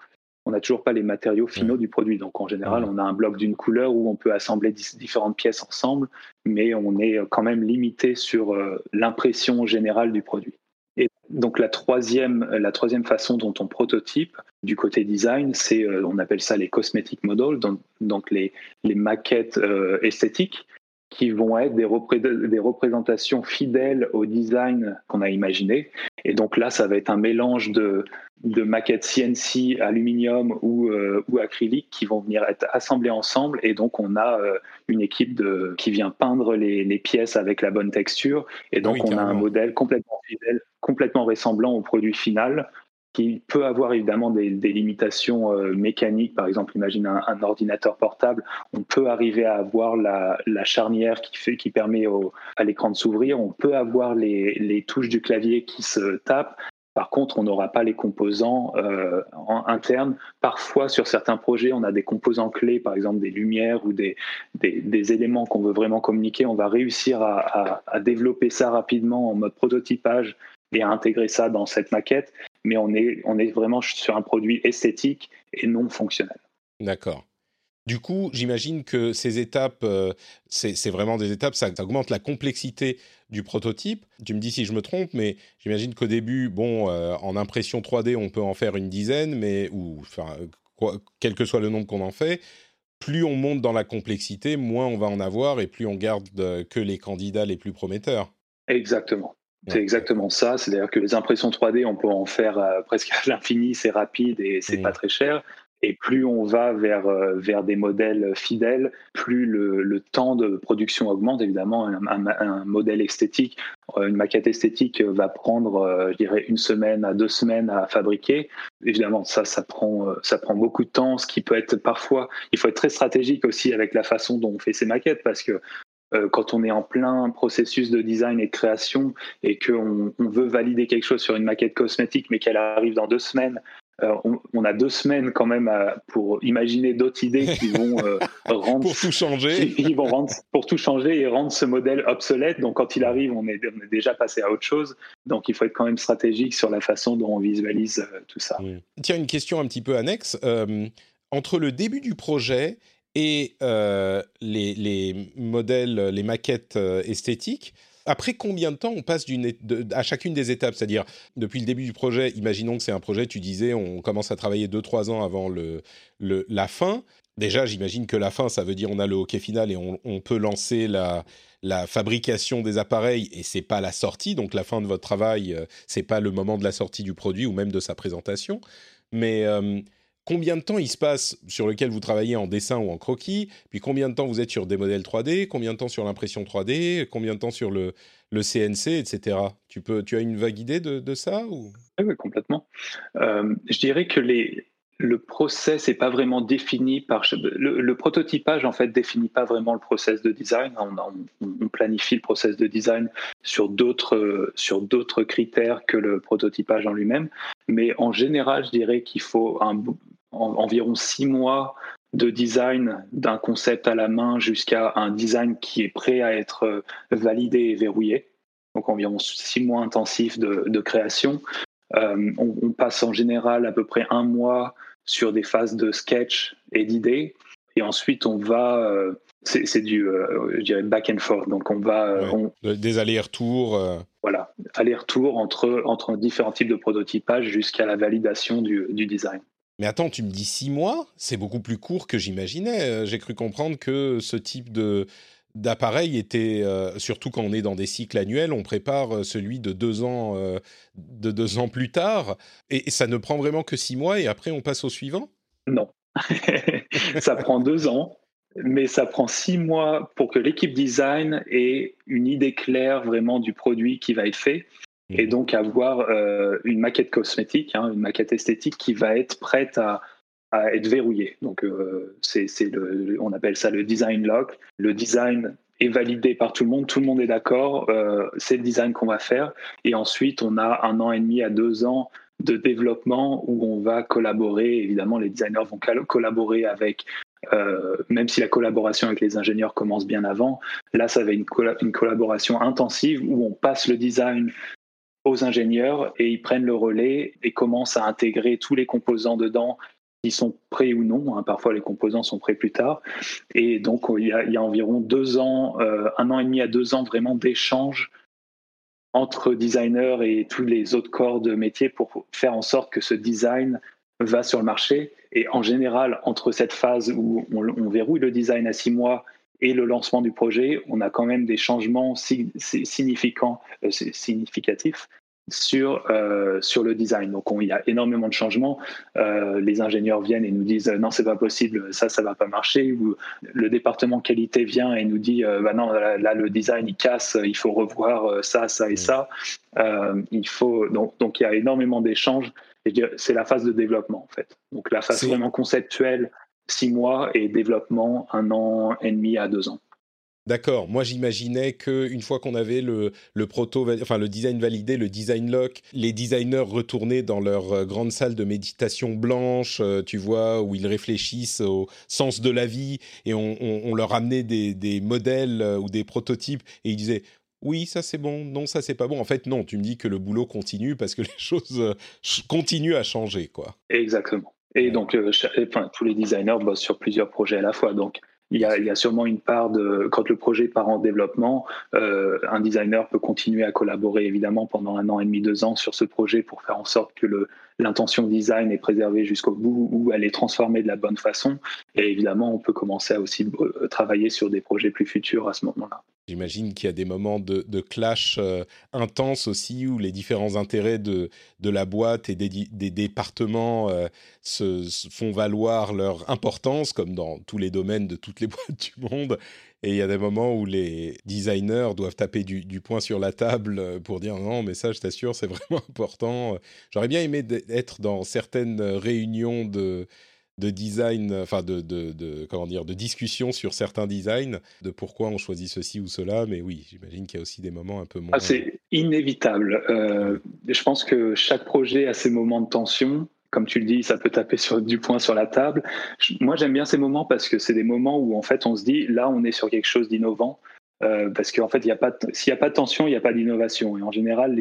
On n'a toujours pas les matériaux finaux du produit. Donc en général, on a un bloc d'une couleur où on peut assembler différentes pièces ensemble, mais on est quand même limité sur euh, l'impression générale du produit. Et donc la troisième, la troisième façon dont on prototype du côté design, c'est euh, on appelle ça les cosmetic models, donc, donc les, les maquettes euh, esthétiques qui vont être des, repré des, représentations fidèles au design qu'on a imaginé. Et donc là, ça va être un mélange de, de maquettes CNC, aluminium ou, euh, ou acrylique qui vont venir être assemblées ensemble. Et donc, on a euh, une équipe de, qui vient peindre les, les, pièces avec la bonne texture. Et donc, oui, on a un modèle complètement fidèle, complètement ressemblant au produit final qui peut avoir évidemment des, des limitations euh, mécaniques. Par exemple, imagine un, un, ordinateur portable, on peut arriver à avoir la, la charnière qui, fait, qui permet au, à l'écran de s'ouvrir, on peut avoir les, les, touches du clavier qui se tapent. Par contre, on n'aura pas les composants euh, en, internes. Parfois, sur certains projets, on a des composants clés, par exemple des lumières ou des, des, des éléments qu'on veut vraiment communiquer. On va réussir à, à, à développer ça rapidement en mode prototypage et à intégrer ça dans cette maquette, mais on est, on est vraiment sur un produit esthétique et non fonctionnel. D'accord. Du coup, j'imagine que ces étapes, euh, c'est vraiment des étapes, ça, ça, augmente la complexité du prototype. Tu me dis si je me trompe, mais j'imagine qu'au début, bon, euh, en impression 3D, on peut en faire une dizaine, mais ou enfin, quoi, quel que soit le nombre qu'on en fait, plus on monte dans la complexité, moins on va en avoir et plus on garde que les candidats les plus prometteurs. Exactement. C'est exactement ça. C'est-à-dire que les impressions 3D, on peut en faire euh, presque à l'infini, c'est rapide et c'est mmh. pas très cher. Et plus on va vers, euh, vers des modèles fidèles, plus le, le temps de production augmente. Évidemment, un, un, modèle esthétique, euh, une maquette esthétique va prendre, je dirais, une semaine à deux semaines à fabriquer. Évidemment, ça, ça prend, ça prend beaucoup de temps, ce qui peut être parfois, il faut être très stratégique aussi avec la façon dont on fait ces maquettes, parce que quand on est en plein processus de design et de création et qu'on on veut valider quelque chose sur une maquette cosmétique mais qu'elle arrive dans deux semaines euh, on, a deux semaines quand même pour imaginer d'autres idées qui vont euh, rendre pour tout changer. Ils vont rendre pour tout changer et rendre ce modèle obsolète. Donc quand il arrive, on est, déjà passé à autre chose. Donc il faut être quand même stratégique sur la façon dont on visualise euh, tout ça. Tiens, une question un petit peu annexe. entre le début du projet et les, les, modèles, les maquettes esthétiques, après combien de temps on passe à chacune des étapes? C'est-à-dire, depuis le début du projet, imaginons que c'est un projet, tu disais, on commence à travailler 2-3 ans avant le, la fin. Déjà, j'imagine que la fin, ça veut dire on a le hockey final et on, peut lancer la, la, fabrication des appareils et c'est pas la sortie. Donc la fin de votre travail, euh, c'est pas le moment de la sortie du produit ou même de sa présentation. Mais euh, combien de temps il se passe sur lequel vous travaillez en dessin ou en croquis, puis combien de temps vous êtes sur des modèles 3D, combien de temps sur l'impression 3D, combien de temps sur le, CNC, etc. Tu, peux, tu as une vague idée de, ça ou... Oui, complètement. Euh, je dirais que le process n'est pas vraiment défini par le, prototypage en fait définit pas vraiment le process de design. On, planifie le process de design sur d'autres sur d'autres critères que le prototypage en lui-même. Mais en général, je dirais qu'il faut un, environ six mois de design d'un concept à la main jusqu'à un design qui est prêt à être validé et verrouillé. Donc environ six mois intensifs de, création. Euh, on, passe en général à peu près un mois sur des phases de sketch et d'idées. Et ensuite, on va. Euh, c'est du, euh, je dirais, back and forth. Donc, on va. Euh, des allers-retours. Voilà, allers-retours entre, entre différents types de prototypage jusqu'à la validation du, du, design. Mais attends, tu me dis six mois C'est beaucoup plus court que j'imaginais. J'ai cru comprendre que ce type de, d'appareil était, euh, surtout quand on est dans des cycles annuels, on prépare euh, celui de deux ans, euh, de deux ans plus tard, et, ça ne prend vraiment que six mois, et après on passe au suivant? Non, ça prend deux ans, mais ça prend six mois pour que l'équipe design ait une idée claire vraiment du produit qui va être fait, et mmh. donc avoir une maquette cosmétique, hein, une maquette esthétique qui va être prête à, être verrouillé. Donc, euh, c'est, on appelle ça le design lock. Le design est validé par tout le monde, tout le monde est d'accord, euh, c'est le design qu'on va faire. Et ensuite, on a un an et demi à deux ans de développement où on va collaborer. Évidemment, les designers vont collaborer avec, euh, même si la collaboration avec les ingénieurs commence bien avant, là, ça va être une collaboration intensive où on passe le design aux ingénieurs et ils prennent le relais et commencent à intégrer tous les composants dedans qui sont prêts ou non. Hein. Parfois, les composants sont prêts plus tard. Et donc, il y a, environ deux ans, euh, un an et demi à deux ans vraiment d'échanges entre designers et tous les autres corps de métier pour faire en sorte que ce design va sur le marché. Et en général, entre cette phase où on, verrouille le design à six mois et le lancement du projet, on a quand même des changements significants, euh, significatifs sur, euh, sur le design. Donc, il y a énormément de changements. Euh, les ingénieurs viennent et nous disent non, c'est pas possible, ça, ça va pas marcher. Ou le département qualité vient et nous dit euh, bah non, là, le design il casse, il faut revoir ça, ça et ça. il faut donc, donc il y a énormément d'échanges. C'est la phase de développement en fait. Donc la phase vraiment conceptuelle, six mois et développement un an et demi à deux ans. D'accord. Moi, j'imaginais qu'une fois qu'on avait le, le, proto, enfin le design validé, le design lock, les designers retournaient dans leur euh, grande salle de méditation blanche, euh, tu vois, où ils réfléchissent au sens de la vie, et on, leur amenait des, des modèles euh, ou des prototypes, et ils disaient oui, ça c'est bon, non, ça c'est pas bon. En fait, non, tu me dis que le boulot continue parce que les choses continuent à changer, quoi. Exactement. Et donc, enfin, tous les designers bossent sur plusieurs projets à la fois. Donc, il y, a, sûrement une part de quand le projet part en développement, euh, un designer peut continuer à collaborer évidemment pendant un an et demi, deux ans sur ce projet pour faire en sorte que l'intention design est préservée jusqu'au bout ou elle est transformée de la bonne façon. Et évidemment, on peut commencer à aussi euh, travailler sur des projets plus futurs à ce moment-là. J'imagine qu'il y a des moments de, clash euh, intenses aussi où les différents intérêts de, la boîte et des, départements euh, se, font valoir leur importance, comme dans tous les domaines de toutes les boîtes du monde. Et il y a des moments où les designers doivent taper du, poing sur la table euh, pour dire non, mais ça, je t'assure, c'est vraiment important. J'aurais bien aimé être dans certaines réunions de de design, enfin de, de, comment dire, de discussion sur certains designs, de pourquoi on choisit ceci ou cela. Mais oui, j'imagine qu'il y a aussi des moments un peu moins. Ah, c'est inévitable. Euh, je pense que chaque projet a ses moments de tension. Comme tu le dis, ça peut taper sur, du poing sur la table. Moi, j'aime bien ces moments parce que c'est des moments où en fait on se dit là, on est sur quelque chose d'innovant. Euh, parce qu'en fait, s'il n'y a pas de tension, il n'y a pas d'innovation. Et en général,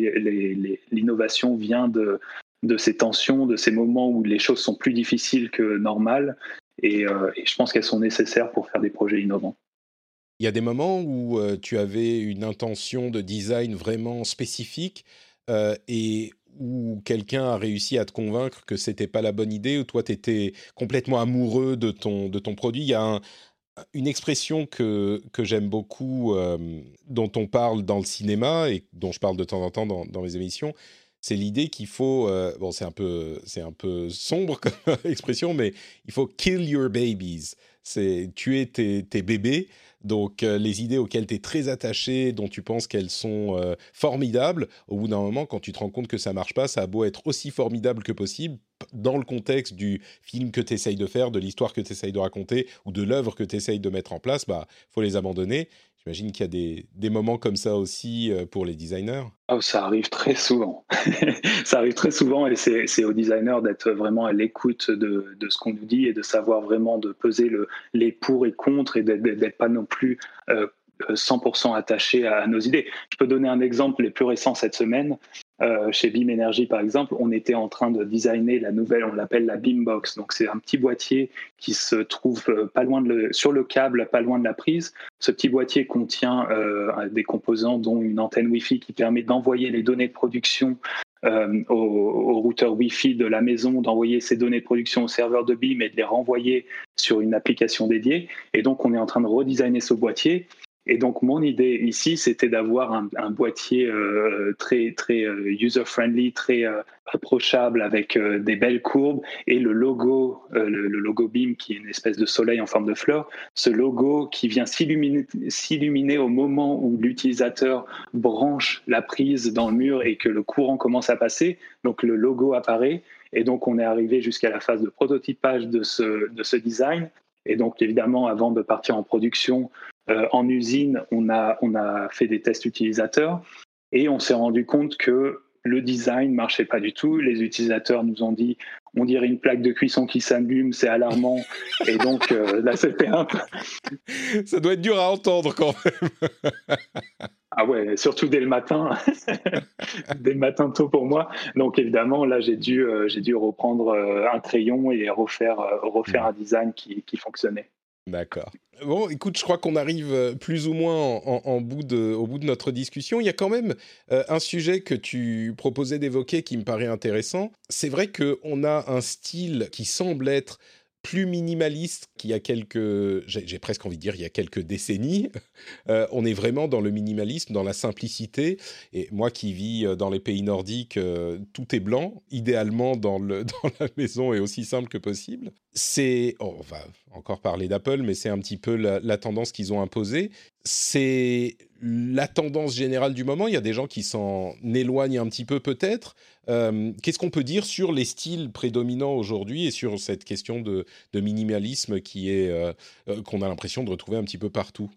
l'innovation vient de, de ces tensions, de ces moments où les choses sont plus difficiles que normales. Et, euh, je pense qu'elles sont nécessaires pour faire des projets innovants. Il y a des moments où euh, tu avais une intention de design vraiment spécifique euh, et où quelqu'un a réussi à te convaincre que c'était pas la bonne idée, ou toi tu étais complètement amoureux de ton, de ton produit. Il y a une expression que, que j'aime beaucoup, dont on parle dans le cinéma et dont je parle de temps en temps dans, dans mes émissions, c'est l'idée qu'il faut, euh, bon, c'est un peu, c'est un peu sombre comme expression, mais il faut kill your babies. C'est tuer tes, bébés. Donc euh, les idées auxquelles tu es très attaché, dont tu penses qu'elles sont euh, formidables, au bout d'un moment, quand tu te rends compte que ça marche pas, ça a beau être aussi formidable que possible dans le contexte du film que tu essayes de faire, de l'histoire que tu essayes de raconter ou de l'œuvre que tu essayes de mettre en place, bah faut les abandonner. J'imagine qu'il y a des, des, moments comme ça aussi euh, pour les designers. Oh, ça arrive très souvent. ça arrive très souvent et c'est aux designers d'être vraiment à l'écoute de, de, ce qu'on nous dit et de savoir vraiment de peser le, les pour et contre et d'être pas non plus euh, 100% attaché à nos idées. Je peux donner un exemple les plus récents cette semaine. Euh, chez Beam Energy, par exemple, on était en train de designer la nouvelle, on l'appelle la Beam Box. Donc, c'est un petit boîtier qui se trouve euh, pas loin de sur le câble, pas loin de la prise. Ce petit boîtier contient euh, des composants, dont une antenne Wi-Fi qui permet d'envoyer les données de production au, au, routeur Wi-Fi de la maison, d'envoyer ces données de production au serveur de Beam et de les renvoyer sur une application dédiée. Et donc, on est en train de redesigner ce boîtier et donc mon idée ici, c'était d'avoir un, boîtier euh, très très euh, user friendly, très euh, approchable avec des belles courbes et le logo, le, logo Beam qui est une espèce de soleil en forme de fleur. Ce logo qui vient s'illuminer au moment où l'utilisateur branche la prise dans le mur et que le courant commence à passer. Donc le logo apparaît et donc on est arrivé jusqu'à la phase de prototypage de ce de ce design. Et donc évidemment, avant de partir en production, euh, en usine, on a, on a fait des tests utilisateurs et on s'est rendu compte que le design marchait pas du tout. Les utilisateurs nous ont dit on dirait une plaque de cuisson qui s'allume, c'est alarmant. Et donc euh, là, c'était un peu. Ça doit être dur à entendre quand même. ah ouais, surtout dès le matin, dès le matin tôt pour moi. Donc évidemment, là, j'ai dû, euh, j'ai dû reprendre un crayon et refaire, refaire un design qui, qui fonctionnait. D'accord. Bon, écoute, je crois qu'on arrive euh, plus ou moins en, bout de, au bout de notre discussion. Il y a quand même euh, un sujet que tu proposais d'évoquer qui me paraît intéressant. C'est vrai qu'on a un style qui semble être plus minimaliste qu'il y a quelques, j'ai presque envie de dire, il y a quelques décennies. Euh, on est vraiment dans le minimalisme, dans la simplicité. Et moi qui vis euh, dans les pays nordiques, euh, tout est blanc, idéalement dans, le, dans la maison et aussi simple que possible. C'est, oh, on va encore parler d'Apple, mais c'est un petit peu la tendance qu'ils ont imposée. C'est la tendance générale du moment. Il y a des gens qui s'en éloignent un petit peu peut-être. Euh, qu'est-ce qu'on peut dire sur les styles prédominants aujourd'hui et sur cette question de, minimalisme qui est euh, euh, qu'on a l'impression de retrouver un petit peu partout?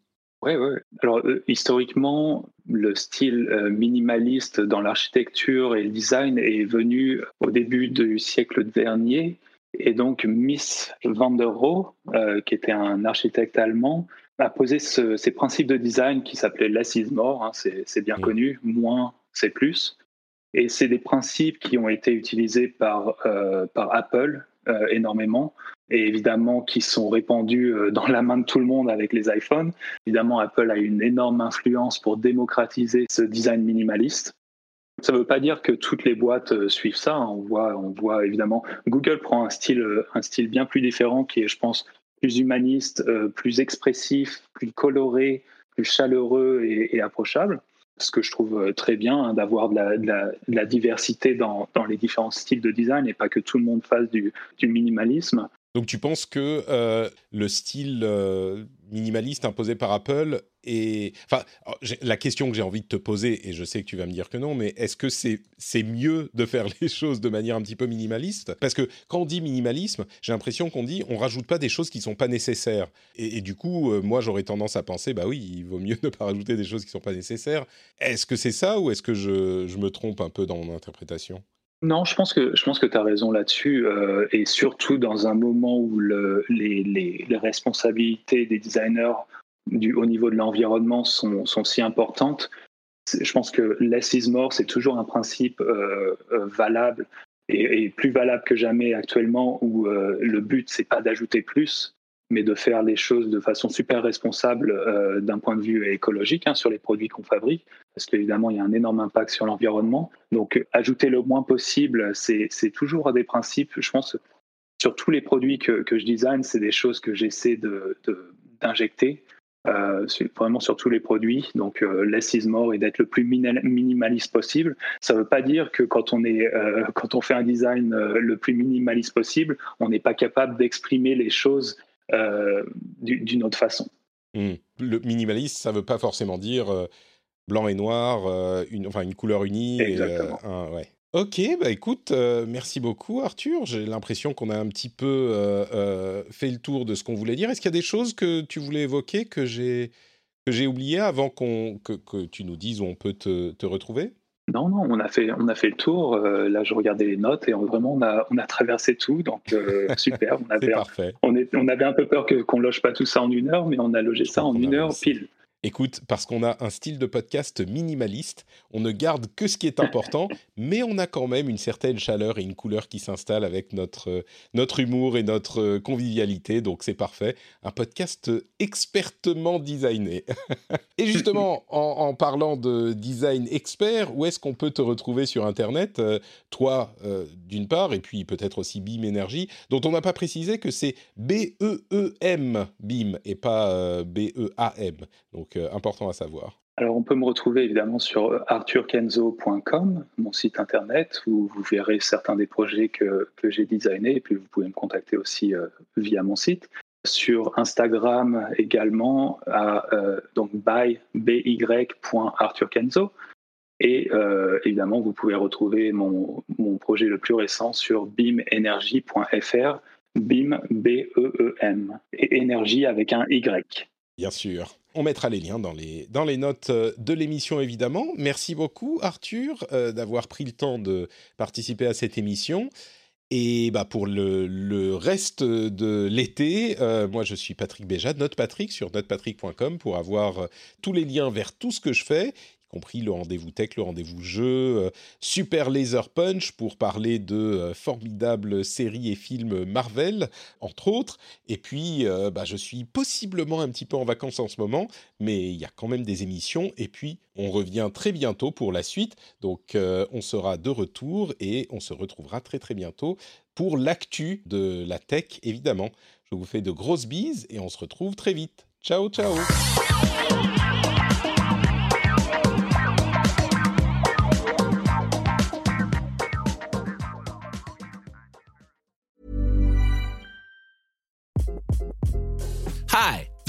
Oui, oui. Alors, historiquement, le style minimaliste dans l'architecture et le design est venu au début du siècle dernier. Et donc, Miss van der Rohe, qui était un architecte allemand, a posé ces principes de design qui s'appelaient less is more, hein, c'est bien connu, moins c'est plus. Et c'est des principes qui ont été utilisés par, euh, par Apple euh, énormément et évidemment qui sont répandus euh, dans la main de tout le monde avec les iPhones. Évidemment, Apple a une énorme influence pour démocratiser ce design minimaliste. Ça ne veut pas dire que toutes les boîtes suivent ça. Hein. On voit, on voit évidemment, Google prend un style, un style bien plus différent qui est, je pense, plus humaniste, euh, plus expressif, plus coloré, plus chaleureux et, approchable. Ce que je trouve très bien hein, d'avoir de, la, diversité dans, les différents styles de design et pas que tout le monde fasse du minimalisme. Donc tu penses que euh, le style euh, minimaliste imposé par Apple est... Enfin, la question que j'ai envie de te poser, et je sais que tu vas me dire que non, mais est-ce que c'est mieux de faire les choses de manière un petit peu minimaliste? Parce que quand on dit minimalisme, j'ai l'impression qu'on dit on rajoute pas des choses qui sont pas nécessaires. Et, du coup, euh, moi j'aurais tendance à penser, bah oui, il vaut mieux ne pas rajouter des choses qui sont pas nécessaires. Est-ce que c'est ça ou est-ce que je, je me trompe un peu dans mon interprétation? Non, je pense que que tu as raison là-dessus, euh, et surtout dans un moment où le, les, responsabilités des designers au niveau de l'environnement sont, sont, si importantes. Je pense que less is more, c'est toujours un principe euh, euh, valable et, plus valable que jamais actuellement, où le but c'est pas d'ajouter plus, mais de faire les choses de façon super responsable d'un point de vue écologique hein, sur les produits qu'on fabrique, parce qu'évidemment, il y a un énorme impact sur l'environnement. Donc, ajouter le moins possible, c'est toujours des principes, je pense, sur tous les produits que, je design, c'est des choses que j'essaie d'injecter. Euh, vraiment sur tous les produits, donc euh, less is more et d'être le plus minimaliste possible. Ça ne veut pas dire que quand on, est, euh, quand on fait un design euh, le plus minimaliste possible, on n'est pas capable d'exprimer les choses d'une autre façon. Hmm. Le minimaliste, ça ne veut pas forcément dire blanc et noir, euh, une, enfin une couleur unie. Exactement. ouais. Ok, bah écoute, merci beaucoup Arthur. J'ai l'impression qu'on a un petit peu fait le tour de ce qu'on voulait dire. Est-ce qu'il y a des choses que tu voulais évoquer que j'ai que j'ai oublié avant qu'on que, que, tu nous dises où on peut te, te retrouver? Non, non, on a fait, on a fait le tour. Euh, là, je regardais les notes et on, vraiment, on a, on a traversé tout. Donc, euh, super. On avait, parfait. On, est, on avait un peu peur que, qu'on loge pas tout ça en une heure, mais on a logé ça en une heure pile. Écoute, parce qu'on a un style de podcast minimaliste, on ne garde que ce qui est important, mais on a quand même une certaine chaleur et une couleur qui s'installe avec notre, notre humour et notre convivialité, donc c'est parfait. Un podcast expertement designé. et justement, en, parlant de design expert, où est-ce qu'on peut te retrouver sur Internet euh, Toi, euh, d'une part, et puis peut-être aussi BIM Energy, dont on n'a pas précisé que c'est B-E-E-M, BIM, et pas euh, B-E-A-M. Donc euh, important à savoir alors, on peut me retrouver évidemment sur arthurkenzo.com, mon site internet, où vous verrez certains des projets que, que j'ai designés, et puis vous pouvez me contacter aussi euh, via mon site. Sur Instagram également, à euh, donc by, by.arthurkenzo. Et évidemment, vous pouvez retrouver mon, mon, projet le plus récent sur bimenergy.fr, BIM, B-E-E-M, et énergie avec un Y. Bien sûr. On mettra les liens dans les, dans les notes euh, de l'émission, évidemment. Merci beaucoup, Arthur, euh, d'avoir pris le temps de participer à cette émission. Et bah, pour le, le reste de l'été, euh, moi je suis Patrick Béja, Note Patrick sur notepatrick.com pour avoir tous les liens vers tout ce que je fais compris le rendez-vous tech, le rendez-vous jeu, euh, Super Laser Punch pour parler de euh, formidables séries et films Marvel, entre autres. Et puis, euh, bah, je suis possiblement un petit peu en vacances en ce moment, mais il y a quand même des émissions. Et puis, on revient très bientôt pour la suite. Donc, on sera de retour et on se retrouvera très très bientôt pour l'actu de la tech, évidemment. Je vous fais de grosses bises et on se retrouve très vite. Ciao, ciao